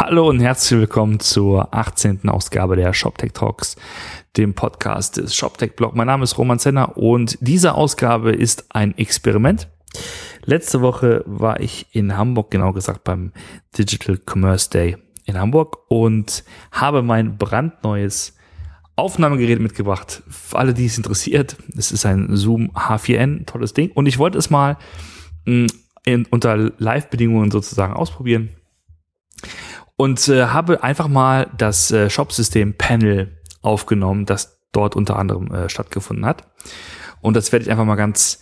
Hallo und herzlich willkommen zur 18. Ausgabe der ShopTech Talks, dem Podcast des ShopTech Blog. Mein Name ist Roman Zenner und diese Ausgabe ist ein Experiment. Letzte Woche war ich in Hamburg, genau gesagt beim Digital Commerce Day in Hamburg und habe mein brandneues Aufnahmegerät mitgebracht. Für alle, die es interessiert, es ist ein Zoom H4n, tolles Ding. Und ich wollte es mal mm, in, unter Live-Bedingungen sozusagen ausprobieren und äh, habe einfach mal das äh, Shop-System Panel aufgenommen, das dort unter anderem äh, stattgefunden hat. Und das werde ich einfach mal ganz,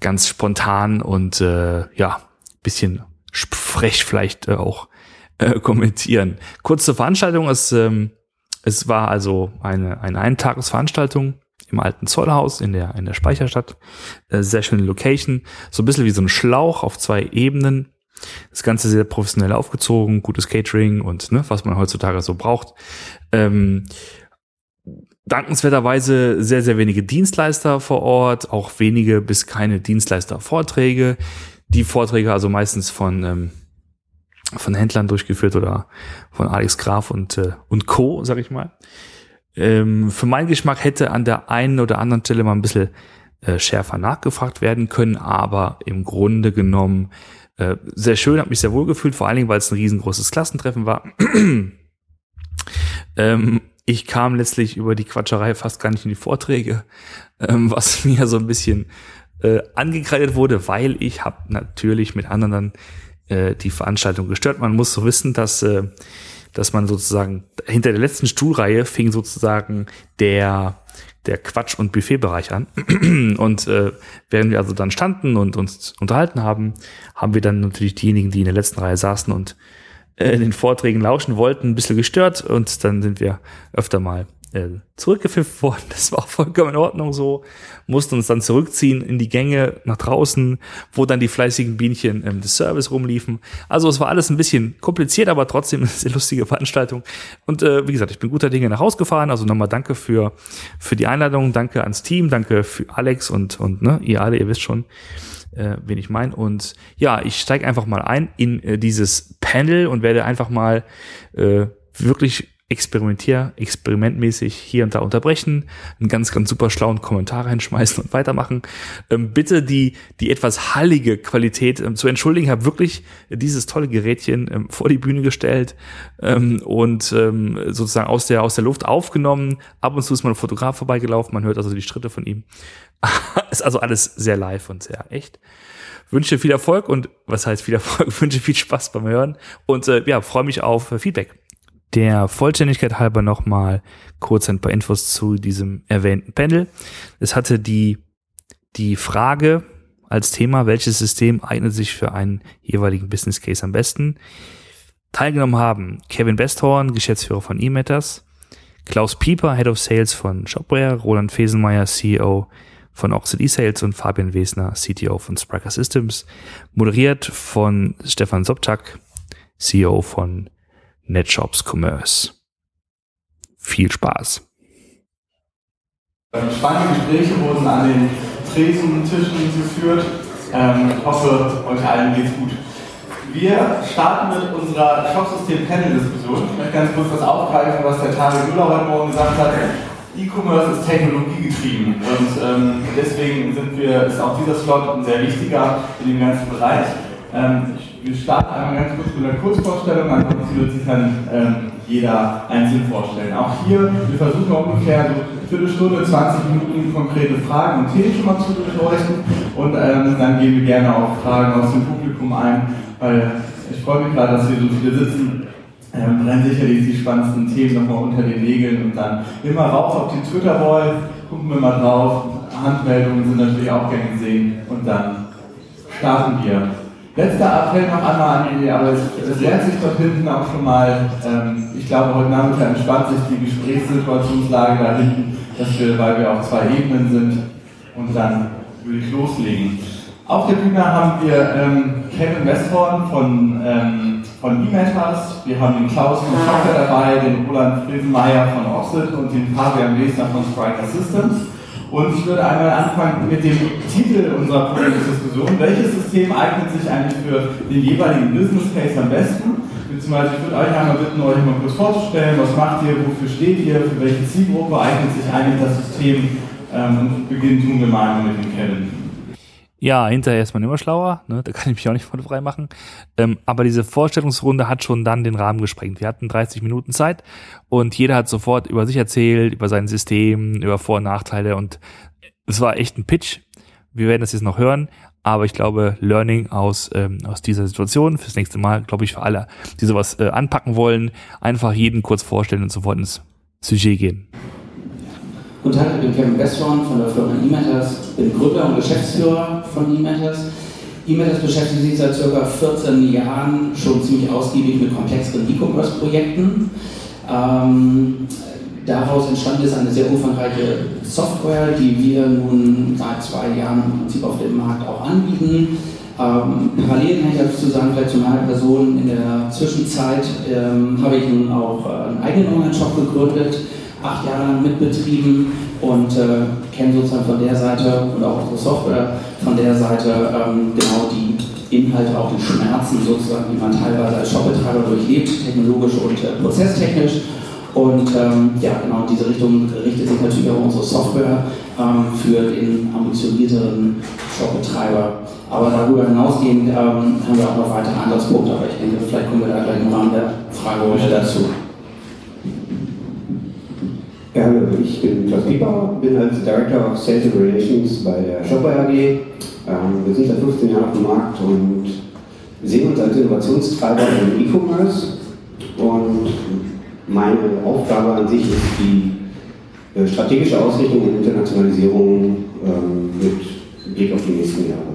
ganz spontan und äh, ja, bisschen frech vielleicht äh, auch äh, kommentieren. Kurze Veranstaltung, es, ähm, es war also eine, eine Eintagesveranstaltung im alten Zollhaus in der, in der Speicherstadt. Äh, sehr schöne Location, so ein bisschen wie so ein Schlauch auf zwei Ebenen das Ganze sehr professionell aufgezogen, gutes Catering und ne, was man heutzutage so braucht. Ähm, dankenswerterweise sehr, sehr wenige Dienstleister vor Ort, auch wenige bis keine Dienstleister-Vorträge. Die Vorträge also meistens von, ähm, von Händlern durchgeführt oder von Alex Graf und, äh, und Co., sag ich mal. Ähm, für meinen Geschmack hätte an der einen oder anderen Stelle mal ein bisschen äh, schärfer nachgefragt werden können, aber im Grunde genommen äh, sehr schön, habe mich sehr wohl gefühlt, vor allen Dingen, weil es ein riesengroßes Klassentreffen war. ähm, ich kam letztlich über die Quatscherei fast gar nicht in die Vorträge, ähm, was mir so ein bisschen äh, angekreidet wurde, weil ich habe natürlich mit anderen dann äh, die Veranstaltung gestört. Man muss so wissen, dass äh, dass man sozusagen hinter der letzten Stuhlreihe fing sozusagen der der Quatsch- und Buffetbereich an. Und äh, während wir also dann standen und uns unterhalten haben, haben wir dann natürlich diejenigen, die in der letzten Reihe saßen und äh, den Vorträgen lauschen wollten, ein bisschen gestört und dann sind wir öfter mal äh, zurückgepfiffen worden. Das war vollkommen in Ordnung so. Mussten uns dann zurückziehen in die Gänge nach draußen, wo dann die fleißigen Bienchen ähm, des Service rumliefen. Also es war alles ein bisschen kompliziert, aber trotzdem eine sehr lustige Veranstaltung. Und äh, wie gesagt, ich bin guter Dinge nach Hause gefahren. Also nochmal danke für, für die Einladung, danke ans Team, danke für Alex und, und ne, ihr alle, ihr wisst schon, äh, wen ich meine. Und ja, ich steige einfach mal ein in äh, dieses Panel und werde einfach mal äh, wirklich experimentier, experimentmäßig hier und da unterbrechen, einen ganz, ganz super schlauen Kommentar reinschmeißen und weitermachen. Ähm, bitte die, die etwas hallige Qualität ähm, zu entschuldigen. Ich habe wirklich dieses tolle Gerätchen ähm, vor die Bühne gestellt ähm, und ähm, sozusagen aus der, aus der Luft aufgenommen. Ab und zu ist mal ein Fotograf vorbeigelaufen, man hört also die Schritte von ihm. ist also alles sehr live und sehr echt wünsche viel Erfolg und was heißt viel Erfolg, wünsche viel Spaß beim Hören und äh, ja, freue mich auf Feedback. Der Vollständigkeit halber nochmal kurz ein paar Infos zu diesem erwähnten Panel. Es hatte die, die Frage als Thema, welches System eignet sich für einen jeweiligen Business Case am besten. Teilgenommen haben Kevin Besthorn, Geschäftsführer von eMatters, Klaus Pieper, Head of Sales von Shopware, Roland Fesenmeier, CEO von Oxid eSales und Fabian Wesner, CTO von Spriker Systems, moderiert von Stefan Sobczak, CEO von NetShops Commerce. Viel Spaß. Spannende Gespräche wurden an den Tresentischen geführt. Ähm, ich hoffe, euch allen geht's gut. Wir starten mit unserer Shopsystem-Panel-Diskussion. Ich möchte ganz kurz was aufgreifen, was der Tarek Müller heute Morgen gesagt hat. E-Commerce ist technologiegetrieben und ähm, deswegen sind wir, ist auch dieser Slot ein sehr wichtiger in dem ganzen Bereich. Ähm, wir starten einmal ganz kurz mit einer Kurzvorstellung, ansonsten wird sich dann ähm, jeder einzeln vorstellen. Auch hier, wir versuchen ungefähr so eine Viertelstunde, 20 Minuten konkrete Fragen und Themen schon mal zu beleuchten und ähm, dann gehen wir gerne auf Fragen aus dem Publikum ein, weil ich freue mich gerade, dass wir so viele sitzen. Ähm, brennen sicherlich die spannendsten Themen nochmal unter den Nägeln und dann immer rauf auf die Twitter-Wall, gucken wir mal drauf. Handmeldungen sind natürlich auch gern gesehen und dann starten wir. Letzter Appell noch einmal an die, aber es, es lernt sich dort hinten auch schon mal, ähm, ich glaube, heute Nachmittag entspannt sich die Gesprächssituationslage da hinten, dass wir, weil wir auf zwei Ebenen sind und dann würde ich loslegen. Auf der Bühne haben wir ähm, Kevin Westhorn von, ähm, von E-Matters, wir haben den Klaus von Software dabei, den Roland Friesenmeier von Oxid und den Fabian Lesner von Spriker Systems. Und ich würde einmal anfangen mit dem Titel unserer Diskussion. Welches System eignet sich eigentlich für den jeweiligen Business Case am besten? Beziehungsweise ich würde euch einmal bitten, euch mal kurz vorzustellen, was macht ihr, wofür steht ihr, für welche Zielgruppe eignet sich eigentlich das System ähm, und beginnen tun wir mal mit dem Kevin. Ja, hinterher ist man immer schlauer, ne? da kann ich mich auch nicht von frei machen. Ähm, aber diese Vorstellungsrunde hat schon dann den Rahmen gesprengt. Wir hatten 30 Minuten Zeit und jeder hat sofort über sich erzählt, über sein System, über Vor- und Nachteile und es war echt ein Pitch. Wir werden das jetzt noch hören, aber ich glaube, Learning aus, ähm, aus dieser Situation fürs nächste Mal, glaube ich, für alle, die sowas äh, anpacken wollen, einfach jeden kurz vorstellen und sofort ins Sujet gehen. Guten Tag, ich bin Kevin Bestron von der Firma eMatters, bin Gründer und Geschäftsführer von eMatters. eMatters beschäftigt sich seit ca. 14 Jahren schon ziemlich ausgiebig mit komplexeren E-Commerce-Projekten. Ähm, daraus entstanden ist eine sehr umfangreiche Software, die wir nun seit zwei Jahren im Prinzip auf dem Markt auch anbieten. Ähm, parallel kann ich dazu sagen, vielleicht zu meiner Person, in der Zwischenzeit ähm, habe ich nun auch äh, einen eigenen Online-Shop gegründet, acht Jahre lang mitbetrieben und äh, kenne sozusagen von der Seite und auch unsere Software von der Seite ähm, genau die Inhalte, auch die Schmerzen sozusagen, die man teilweise als Shopbetreiber durchlebt, technologisch und äh, prozesstechnisch. Und ähm, ja, genau in diese Richtung richtet sich natürlich auch unsere Software ähm, für den ambitionierteren Shopbetreiber. Aber darüber hinausgehend ähm, haben wir auch noch weitere Ansatzpunkte, aber ich denke, vielleicht kommen wir da gleich im Rahmen der Fragerunde dazu. Ja, ich bin Klaus Pieper, bin als Director of Sales and Relations bei der Shopware AG. Ähm, wir sind seit 15 Jahren auf dem Markt und sehen uns als Innovationstreiber im E-Commerce. Und meine Aufgabe an sich ist die äh, strategische Ausrichtung und Internationalisierung ähm, mit Blick auf die nächsten Jahre.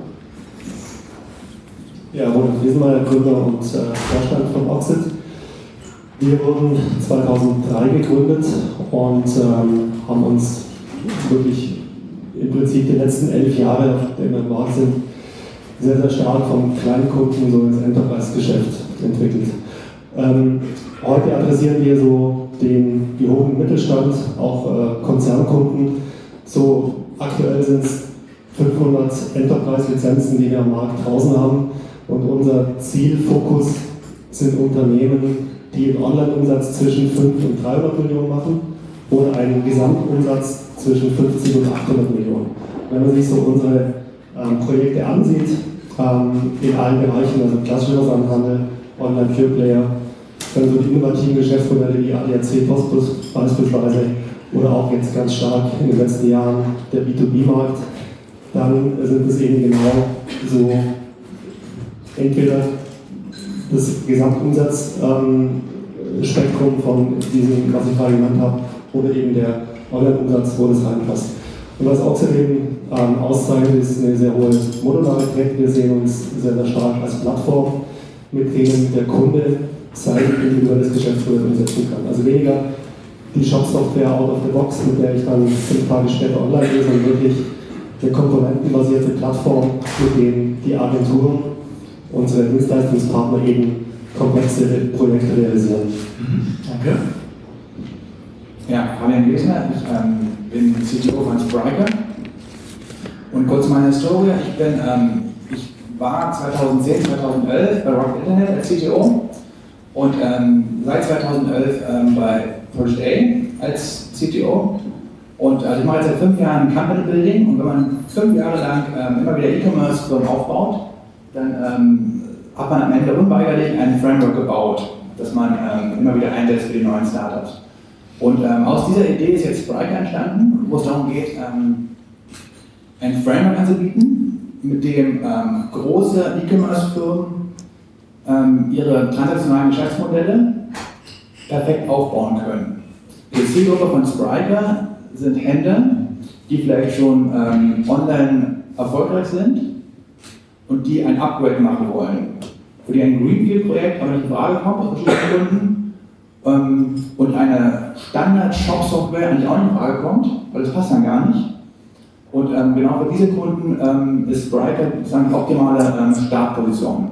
Ja, Ronald Wiesenmeier, Gründer und äh, Vorstand von Oxid. Wir wurden 2003 gegründet und ähm, haben uns wirklich im Prinzip die letzten elf Jahre, denen wir im Markt sind, sehr, sehr stark vom Kleinkunden so ins Enterprise-Geschäft entwickelt. Ähm, heute adressieren wir so den gehobenen Mittelstand, auch äh, Konzernkunden. So aktuell sind es 500 Enterprise-Lizenzen, die wir am Markt draußen haben. Und unser Zielfokus sind Unternehmen, die einen Online-Umsatz zwischen 5 und 300 Millionen machen oder einen Gesamtumsatz zwischen 50 und 800 Millionen. Wenn man sich so unsere ähm, Projekte ansieht, ähm, in allen Bereichen, also klassischer Versandhandel, Online-Pure-Player, dann so die innovativen Geschäftsmodelle wie ADAC Postbus beispielsweise oder auch jetzt ganz stark in den letzten Jahren der B2B-Markt, dann sind es eben genau so entweder das Gesamtumsatzspektrum ähm, von diesem, was ich gerade genannt habe, oder eben der Online-Umsatz, wo das reinpasst. Und was außerdem ähm, auszeichnet, ist eine sehr hohe Modularität. Wir sehen uns sehr, sehr stark als Plattform, mit denen der Kunde sein individuelles Geschäftsmodell umsetzen kann. Also weniger die Shop-Software out of the box, mit der ich dann fünf Tage später online gehe, sondern wirklich eine komponentenbasierte Plattform, mit denen die Agenturen unsere Dienstleistungspartner eben komplexe Projekte realisieren. Mhm. Danke. Ja, Fabian Gesner, ich ähm, bin CTO von Spriker. Und kurz meine Historie, ich bin, ähm, ich war 2010, 2011 bei Rocket Internet als CTO und ähm, seit 2011 ähm, bei Project A als CTO. Und also ich mache jetzt seit fünf Jahren Company Building und wenn man fünf Jahre lang ähm, immer wieder E-Commerce-Firmen aufbaut, dann ähm, hat man am Ende unweigerlich ein Framework gebaut, das man ähm, immer wieder einsetzt für die neuen Startups. Und ähm, aus dieser Idee ist jetzt Sprite entstanden, wo es darum geht, ähm, ein Framework anzubieten, mit dem ähm, große E-Commerce-Firmen ähm, ihre transaktionalen Geschäftsmodelle perfekt aufbauen können. Die Zielgruppe von Spriker sind Händler, die vielleicht schon online erfolgreich sind und die ein Upgrade machen wollen. Für die ein Greenfield-Projekt aber nicht in Frage kommt, aus bestimmten Gründen, ähm, und eine Standard-Shop-Software eigentlich auch in Frage kommt, weil das passt dann gar nicht. Und ähm, genau für diese Kunden ähm, ist Brighter die optimale ähm, Startposition.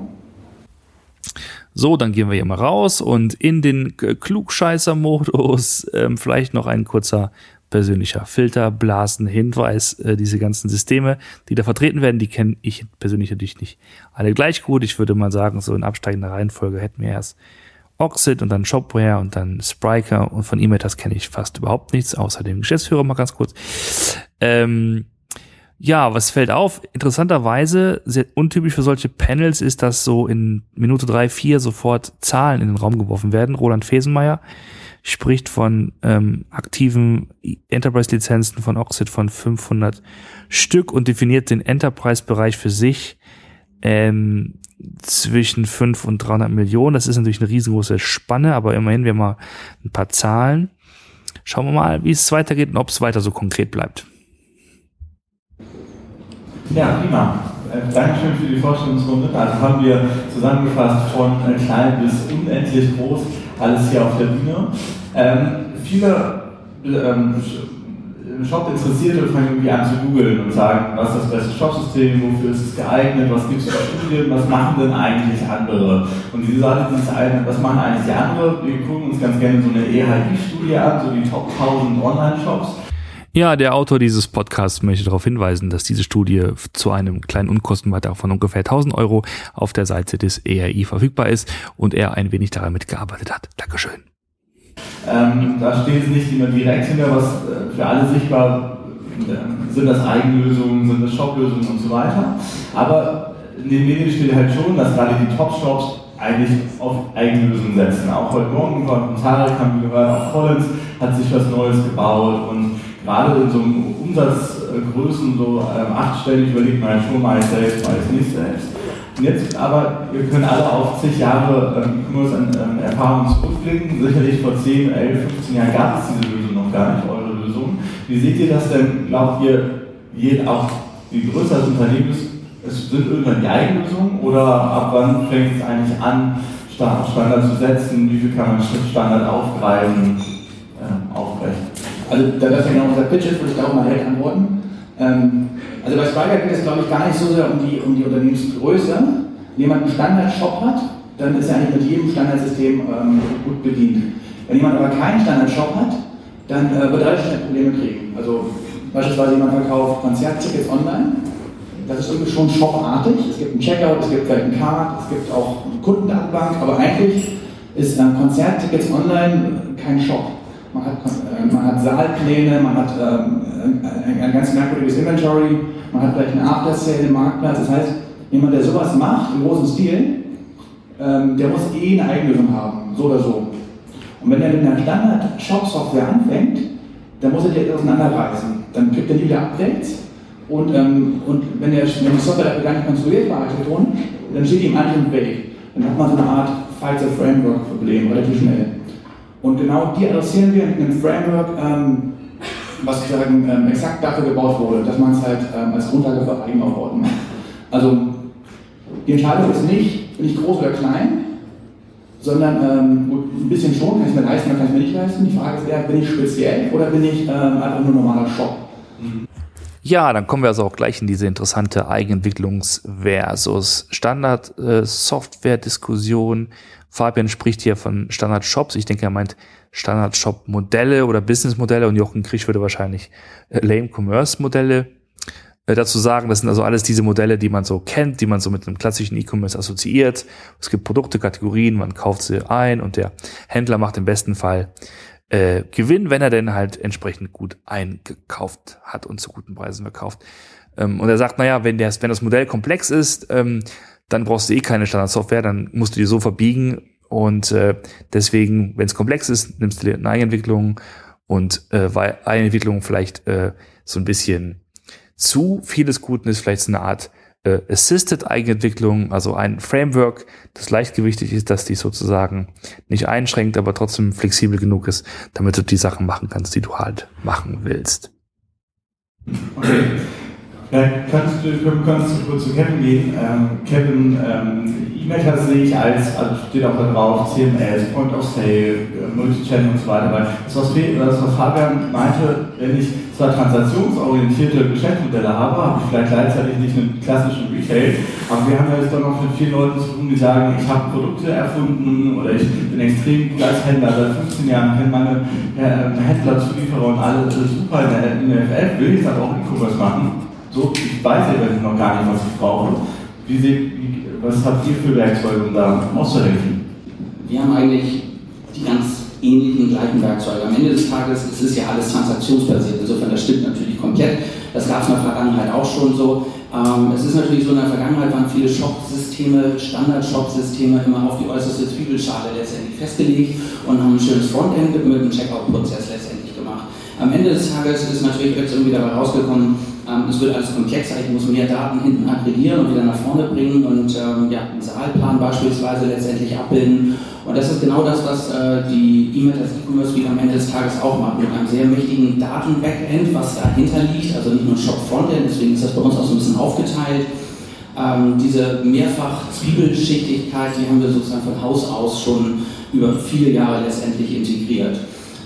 So, dann gehen wir hier mal raus und in den Klugscheißer-Modus ähm, vielleicht noch ein kurzer persönlicher Filter, Blasen, Hinweis, äh, diese ganzen Systeme, die da vertreten werden, die kenne ich persönlich natürlich nicht alle gleich gut. Ich würde mal sagen, so in absteigender Reihenfolge hätten wir erst Oxid und dann Shopware und dann Spriker und von E-Matters kenne ich fast überhaupt nichts, außer dem Geschäftsführer mal ganz kurz. Ähm, ja, was fällt auf? Interessanterweise, sehr untypisch für solche Panels ist, dass so in Minute drei, vier sofort Zahlen in den Raum geworfen werden. Roland Fesenmeier spricht von ähm, aktiven Enterprise-Lizenzen von Oxid von 500 Stück und definiert den Enterprise-Bereich für sich ähm, zwischen 5 und 300 Millionen. Das ist natürlich eine riesengroße Spanne, aber immerhin, wir haben mal ein paar Zahlen. Schauen wir mal, wie es weitergeht und ob es weiter so konkret bleibt. Ja, prima. Äh, Dankeschön für die Vorstellungsrunde. Also haben wir zusammengefasst von äh, klein bis unendlich groß alles hier auf der Bühne. Ähm, viele ähm, Shop-Interessierte fangen irgendwie an zu googeln und sagen, was ist das beste Shopsystem, wofür ist es geeignet, was gibt es für Studien, was machen denn eigentlich andere? Und diese Sache, ist was machen eigentlich die anderen? Wir gucken uns ganz gerne so eine EHI-Studie an, so die Top 1000 Online-Shops ja, der Autor dieses Podcasts möchte darauf hinweisen, dass diese Studie zu einem kleinen Unkostenbeitrag von ungefähr 1000 Euro auf der Seite des ERI verfügbar ist und er ein wenig daran mitgearbeitet hat. Dankeschön. Ähm, da steht es nicht immer direkt hinter, was äh, für alle sichtbar äh, sind das Eigenlösungen, sind das Shoplösungen und so weiter. Aber in den Medien steht halt schon, dass gerade die Top-Shops eigentlich auf Eigenlösungen setzen. Auch heute Morgen von Tarek haben wir gehört, auch Collins hat sich was Neues gebaut und gerade in so Umsatzgrößen, so ähm, achtstellig, überlegt man schon mal selbst, mal nicht selbst. Und jetzt aber, wir können alle auf zig Jahre ähm, E-Commerce-Erfahrung zurückblicken. Sicherlich vor 10, 11, 15 Jahren gab es diese Lösung noch gar nicht, eure Lösung. Wie seht ihr das denn? Glaubt ihr, je, auch wie größer das Unternehmen ist, es sind irgendwann die Eigenlösungen oder ab wann fängt es eigentlich an, Standard zu setzen? Wie viel kann man Standard aufgreifen? Also da ja genau unser Pitch ist, würde ich da auch mal direkt antworten. Ähm, also bei Spyker geht es, glaube ich, gar nicht so sehr um die, um die Unternehmensgröße. Wenn jemand einen Standard-Shop hat, dann ist er eigentlich mit jedem Standardsystem ähm, gut bedient. Wenn jemand aber keinen Standard-Shop hat, dann äh, wird er relativ schnell Probleme kriegen. Also beispielsweise jemand verkauft Konzerttickets online. Das ist irgendwie schon shopartig. Es gibt einen Checkout, es gibt vielleicht einen Card, es gibt auch eine Kundendatenbank, aber eigentlich ist ähm, Konzerttickets online kein Shop. Man hat, äh, man hat Saalpläne, man hat ähm, ein, ein ganz merkwürdiges Inventory, man hat vielleicht einen After-Sale im Marktplatz. Das heißt, jemand, der sowas macht, im großen Stil, ähm, der muss eh eine Eigenlösung haben, so oder so. Und wenn er mit einer Standard-Shop-Software anfängt, dann muss er die auseinanderreißen. Dann kriegt er nie wieder Updates. Und, ähm, und wenn, der, wenn die Software dafür gar nicht konstruiert war, dann steht die im anderen Weg. Dann hat man so eine Art Fighter-Framework-Problem relativ schnell. Und genau die adressieren wir in einem Framework, ähm, was sozusagen ähm, exakt dafür gebaut wurde, dass man es halt ähm, als Grundlage für Eigenaufbauten macht. Also die Entscheidung ist nicht, bin ich groß oder klein, sondern ähm, ein bisschen schon, kann ich mir leisten oder kann ich mir nicht leisten. Die Frage ist eher, bin ich speziell oder bin ich ähm, einfach nur normaler Shop? Ja, dann kommen wir also auch gleich in diese interessante Eigenentwicklungs- versus Standard-Software-Diskussion. Fabian spricht hier von Standard-Shops. Ich denke, er meint Standard-Shop-Modelle oder Business-Modelle und Jochen Krisch würde wahrscheinlich äh, Lame-Commerce-Modelle äh, dazu sagen. Das sind also alles diese Modelle, die man so kennt, die man so mit einem klassischen E-Commerce assoziiert. Es gibt Produkte, Kategorien, man kauft sie ein und der Händler macht im besten Fall äh, Gewinn, wenn er denn halt entsprechend gut eingekauft hat und zu guten Preisen verkauft. Ähm, und er sagt, naja, wenn, der, wenn das Modell komplex ist, ähm, dann brauchst du eh keine Standardsoftware, dann musst du die so verbiegen und äh, deswegen, wenn es komplex ist, nimmst du eine Eigenentwicklung und äh, weil Eigenentwicklung vielleicht äh, so ein bisschen zu vieles Guten ist, vielleicht so eine Art äh, Assisted Eigenentwicklung, also ein Framework, das leichtgewichtig ist, dass die sozusagen nicht einschränkt, aber trotzdem flexibel genug ist, damit du die Sachen machen kannst, die du halt machen willst. Okay. Ja, kannst du, kannst du kurz zu Kevin gehen? Ähm, Kevin, ähm, E-Mail sehe ich als, also steht auch da drauf, CMS, Point of Sale, äh, Multichannel und so weiter. Weil das, was, das, was Fabian meinte, wenn ich zwar transaktionsorientierte Geschäftsmodelle habe, habe ich vielleicht gleichzeitig nicht einen klassischen Retail, aber wir haben ja jetzt doch noch mit vielen Leuten zu tun, die sagen, ich habe Produkte erfunden oder ich bin extrem gut als Händler, seit 15 Jahren kenne meine äh, Händler, Zulieferer und alle super in der, in der FF, will ich das auch E-Commerce machen so, ich weiß ja noch gar nicht, was ich brauche. Wie, wie, was habt ihr für Werkzeuge, um da auszuhelfen? wir haben eigentlich die ganz ähnlichen gleichen Werkzeuge. Am Ende des Tages es ist ja alles transaktionsbasiert, insofern das stimmt natürlich komplett. Das gab es in der Vergangenheit auch schon so. Ähm, es ist natürlich so, in der Vergangenheit waren viele Shop-Systeme, Standard-Shop-Systeme immer auf die äußerste Zwiebelschale letztendlich festgelegt und haben ein schönes Frontend mit einem Checkout-Prozess letztendlich gemacht. Am Ende des Tages ist natürlich jetzt irgendwie dabei rausgekommen, es wird alles komplexer, ich muss mehr Daten hinten aggregieren und wieder nach vorne bringen und ähm, ja, einen Saalplan beispielsweise letztendlich abbilden. Und das ist genau das, was äh, die E-Mail als E-Commerce Suite am Ende des Tages auch macht, mit einem sehr mächtigen Daten-Backend, was dahinter liegt, also nicht nur Shop-Frontend, deswegen ist das bei uns auch so ein bisschen aufgeteilt. Ähm, diese mehrfach Zwiebelschichtigkeit, die haben wir sozusagen von Haus aus schon über viele Jahre letztendlich integriert.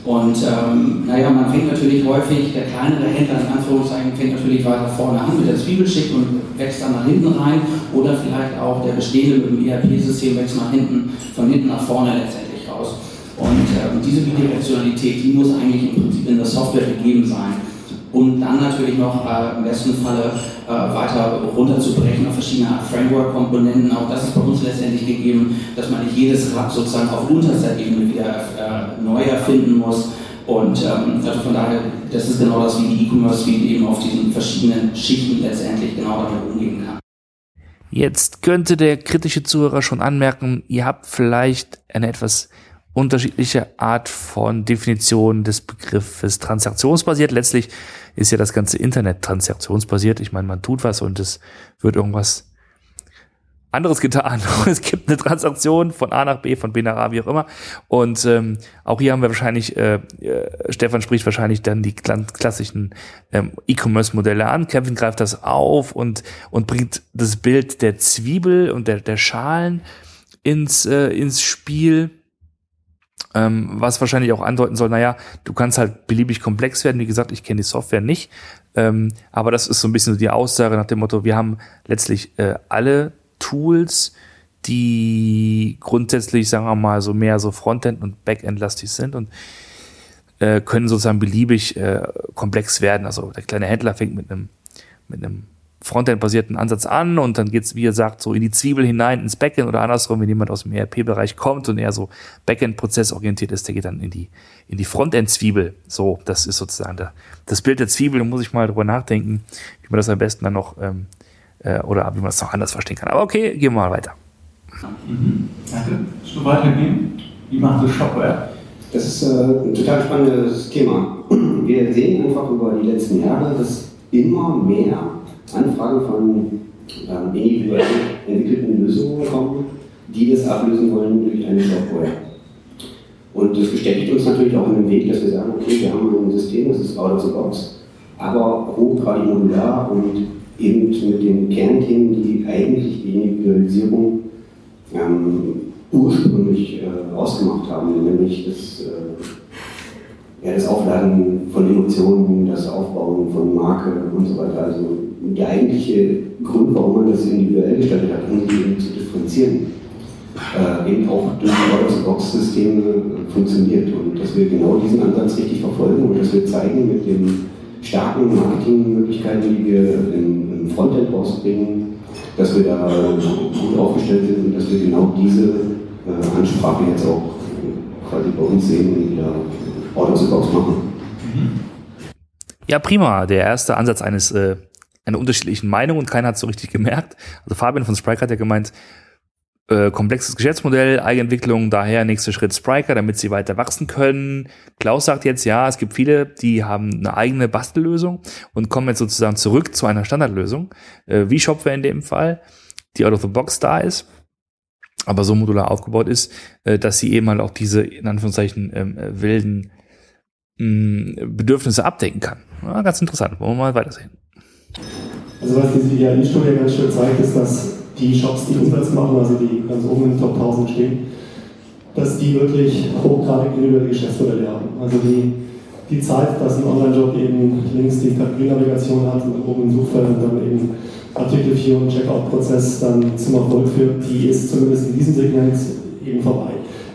Und ähm, naja, man fängt natürlich häufig, der kleinere Händler in Anführungszeichen fängt natürlich weiter vorne an mit der Zwiebelschicht und wächst dann nach hinten rein oder vielleicht auch der bestehende mit dem ERP-System wächst nach hinten, von hinten nach vorne letztendlich raus. Und ähm, diese Bidirektionalität, die muss eigentlich im Prinzip in der Software gegeben sein um dann natürlich noch äh, im besten Falle äh, weiter runterzubrechen auf verschiedene Framework-Komponenten. Auch das ist bei uns letztendlich gegeben, dass man nicht jedes Rad sozusagen auf unterster Ebene wieder äh, neu erfinden muss. Und ähm, also von daher, das ist genau das, wie die E-Commerce Suite eben auf diesen verschiedenen Schichten letztendlich genau damit umgehen kann. Jetzt könnte der kritische Zuhörer schon anmerken, ihr habt vielleicht eine etwas unterschiedliche Art von Definition des Begriffes transaktionsbasiert. Letztlich ist ja das ganze Internet transaktionsbasiert. Ich meine, man tut was und es wird irgendwas anderes getan. es gibt eine Transaktion von A nach B, von B nach A, wie auch immer. Und ähm, auch hier haben wir wahrscheinlich, äh, äh, Stefan spricht wahrscheinlich dann die klassischen ähm, E-Commerce-Modelle an. Kevin greift das auf und, und bringt das Bild der Zwiebel und der, der Schalen ins, äh, ins Spiel ähm, was wahrscheinlich auch andeuten soll, naja, du kannst halt beliebig komplex werden. Wie gesagt, ich kenne die Software nicht. Ähm, aber das ist so ein bisschen so die Aussage nach dem Motto, wir haben letztlich äh, alle Tools, die grundsätzlich, sagen wir mal, so mehr so Frontend- und Backend-lastig sind und äh, können sozusagen beliebig äh, komplex werden. Also der kleine Händler fängt mit einem mit einem Frontend-basierten Ansatz an und dann geht's, wie ihr sagt, so in die Zwiebel hinein ins Backend oder andersrum, wenn jemand aus dem ERP-Bereich kommt und eher so Backend-prozessorientiert ist, der geht dann in die, in die Frontend-Zwiebel. So, das ist sozusagen der, das Bild der Zwiebel, da muss ich mal drüber nachdenken, wie man das am besten dann noch, ähm, äh, oder wie man das noch anders verstehen kann. Aber okay, gehen wir mal weiter. Mhm. Danke. Willst du weitergehen? Wie macht das Shopware? Das ist äh, ein total spannendes Thema. Wir sehen einfach über die letzten Jahre, dass immer mehr Anfragen von ähm, individuell entwickelten Lösungen kommen, die das ablösen wollen durch eine Software. Und das bestätigt uns natürlich auch in dem Weg, dass wir sagen, okay, wir haben ein System, das ist out of the box, aber hochgradig modular und eben mit den Kernthemen, die eigentlich die Individualisierung ähm, ursprünglich äh, ausgemacht haben, nämlich das, äh, ja, das Aufladen von Emotionen, das Aufbauen von Marke und so weiter. Also der eigentliche Grund, warum man das individuell gestaltet hat, um die zu differenzieren, äh, eben auch durch die Out-of-the-Box-Systeme funktioniert. Und dass wir genau diesen Ansatz richtig verfolgen und dass wir zeigen mit den starken Marketingmöglichkeiten, die wir im, im Frontend rausbringen, dass wir da gut aufgestellt sind und dass wir genau diese äh, Ansprache jetzt auch quasi bei uns sehen und wieder Out of the Box machen. Ja, prima. Der erste Ansatz eines äh, einer unterschiedlichen Meinung und keiner hat so richtig gemerkt. Also Fabian von Spriker hat ja gemeint, äh, komplexes Geschäftsmodell, Eigenentwicklung, daher nächster Schritt Spriker, damit sie weiter wachsen können. Klaus sagt jetzt, ja, es gibt viele, die haben eine eigene Bastellösung und kommen jetzt sozusagen zurück zu einer Standardlösung, äh, wie Shopware in dem Fall, die out of the box da ist, aber so modular aufgebaut ist, äh, dass sie eben halt auch diese, in Anführungszeichen, ähm, wilden mh, mm, Bedürfnisse abdecken kann. Ja, ganz interessant, wollen wir mal weitersehen. Also was diese IAI-Studie ganz schön zeigt, ist, dass die Shops, die Umsatz machen, also die ganz oben im Top 1000 stehen, dass die wirklich hochgradig individuelle Geschäftsmodelle haben. Also die, die Zeit, dass ein Online-Job eben links die Kategorie-Navigation hat und oben im Suchfeld und dann eben Artikelführung, Checkout-Prozess dann zum Erfolg führt, die ist zumindest in diesem Segment eben vorbei.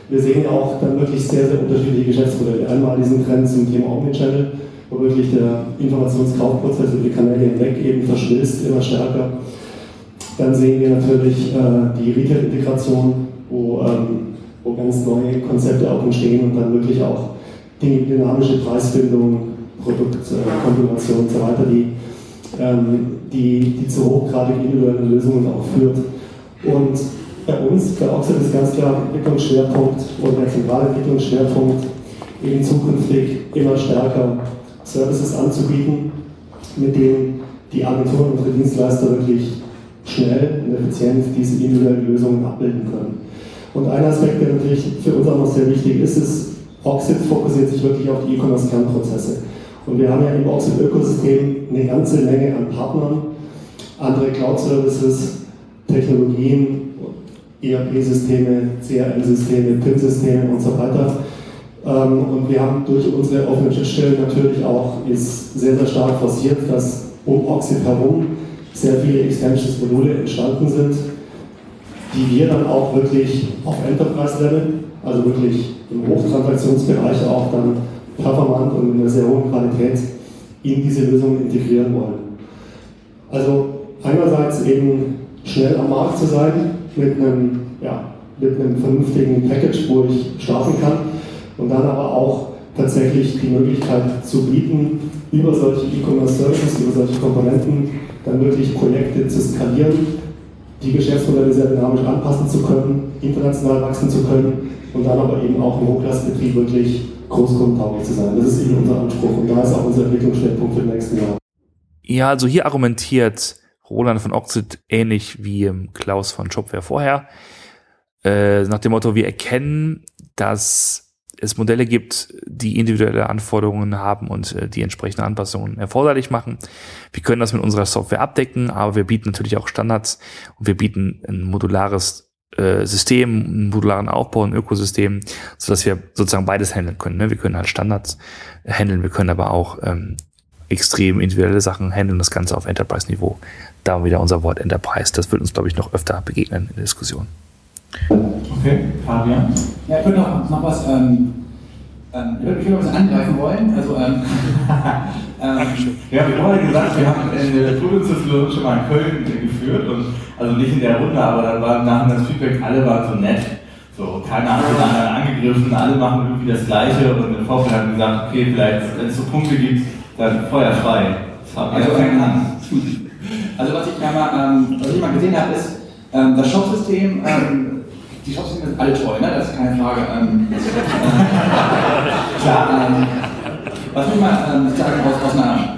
Wir sehen ja auch dann wirklich sehr, sehr unterschiedliche Geschäftsmodelle. Einmal diesen Trend zum Thema Omnichannel, wo wirklich der Informationskaufprozess über die Kanäle hinweg eben verschmilzt, immer stärker. Dann sehen wir natürlich äh, die Retail-Integration, wo, ähm, wo ganz neue Konzepte auch entstehen und dann wirklich auch Dinge dynamische Preisfindung, Produktkonfiguration und so weiter, die, ähm, die, die zu hochgradig individuellen Lösungen auch führt. Und bei uns, bei Oxford ist ganz klar Entwicklungsschwerpunkt oder der zentrale Entwicklungsschwerpunkt eben zukünftig immer stärker Services anzubieten, mit denen die Agenturen und die Dienstleister wirklich schnell und effizient diese individuellen Lösungen abbilden können. Und ein Aspekt, der natürlich für uns auch noch sehr wichtig ist, ist, Oxid fokussiert sich wirklich auf die E-Commerce-Kernprozesse. Und wir haben ja im Oxid-Ökosystem eine ganze Menge an Partnern, andere Cloud-Services, Technologien, ERP-Systeme, CRM-Systeme, PIM-Systeme und so weiter. Ähm, und wir haben durch unsere offenen Schnittstellen natürlich auch ist sehr, sehr stark forciert, dass um Oxid herum sehr viele Extensions-Module entstanden sind, die wir dann auch wirklich auf Enterprise-Level, also wirklich im Hochtransaktionsbereich auch dann performant und in einer sehr hohen Qualität in diese Lösungen integrieren wollen. Also einerseits eben schnell am Markt zu sein mit einem, ja, mit einem vernünftigen Package, wo ich starten kann und dann aber auch tatsächlich die Möglichkeit zu bieten, über solche E-Commerce-Services, über solche Komponenten dann wirklich Projekte zu skalieren, die Geschäftsmodelle sehr dynamisch anpassen zu können, international wachsen zu können und dann aber eben auch im Hochklassbetrieb wirklich großkundentauglich zu sein. Das ist eben unser Anspruch und da ist auch unser Entwicklungsschwerpunkt für die nächsten Jahre. Ja, also hier argumentiert Roland von Oxid ähnlich wie ähm, Klaus von Shopware vorher. Äh, nach dem Motto, wir erkennen, dass es Modelle gibt, die individuelle Anforderungen haben und äh, die entsprechenden Anpassungen erforderlich machen. Wir können das mit unserer Software abdecken, aber wir bieten natürlich auch Standards und wir bieten ein modulares äh, System, einen modularen Aufbau, ein Ökosystem, so dass wir sozusagen beides handeln können. Ne? Wir können halt Standards handeln, wir können aber auch ähm, extrem individuelle Sachen handeln, das Ganze auf Enterprise-Niveau. Da wieder unser Wort Enterprise. Das wird uns, glaube ich, noch öfter begegnen in der Diskussion. Okay, Fabian? Ja, ich würde noch, noch was, ähm, ähm, ich würde noch was angreifen wollen. Also, ähm, ähm, ja, wir haben ja gesagt, wir haben in der Produktdiskussion schon mal in Köln geführt und also nicht in der Runde, aber dann war nachher das Feedback, alle waren so nett. So, keiner hat den anderen angegriffen, alle machen irgendwie das Gleiche und im Vorfeld haben gesagt, okay, vielleicht, wenn es so Punkte gibt, dann Feuer frei. Also, an. also was ich mal, ähm, was ich mal gesehen habe, ist, ähm, das Shop-System ähm, die Shops sind alle toll, ne? das ist keine Frage. Ähm, äh, klar, ähm, was will man ähm, sagen aus, aus einer.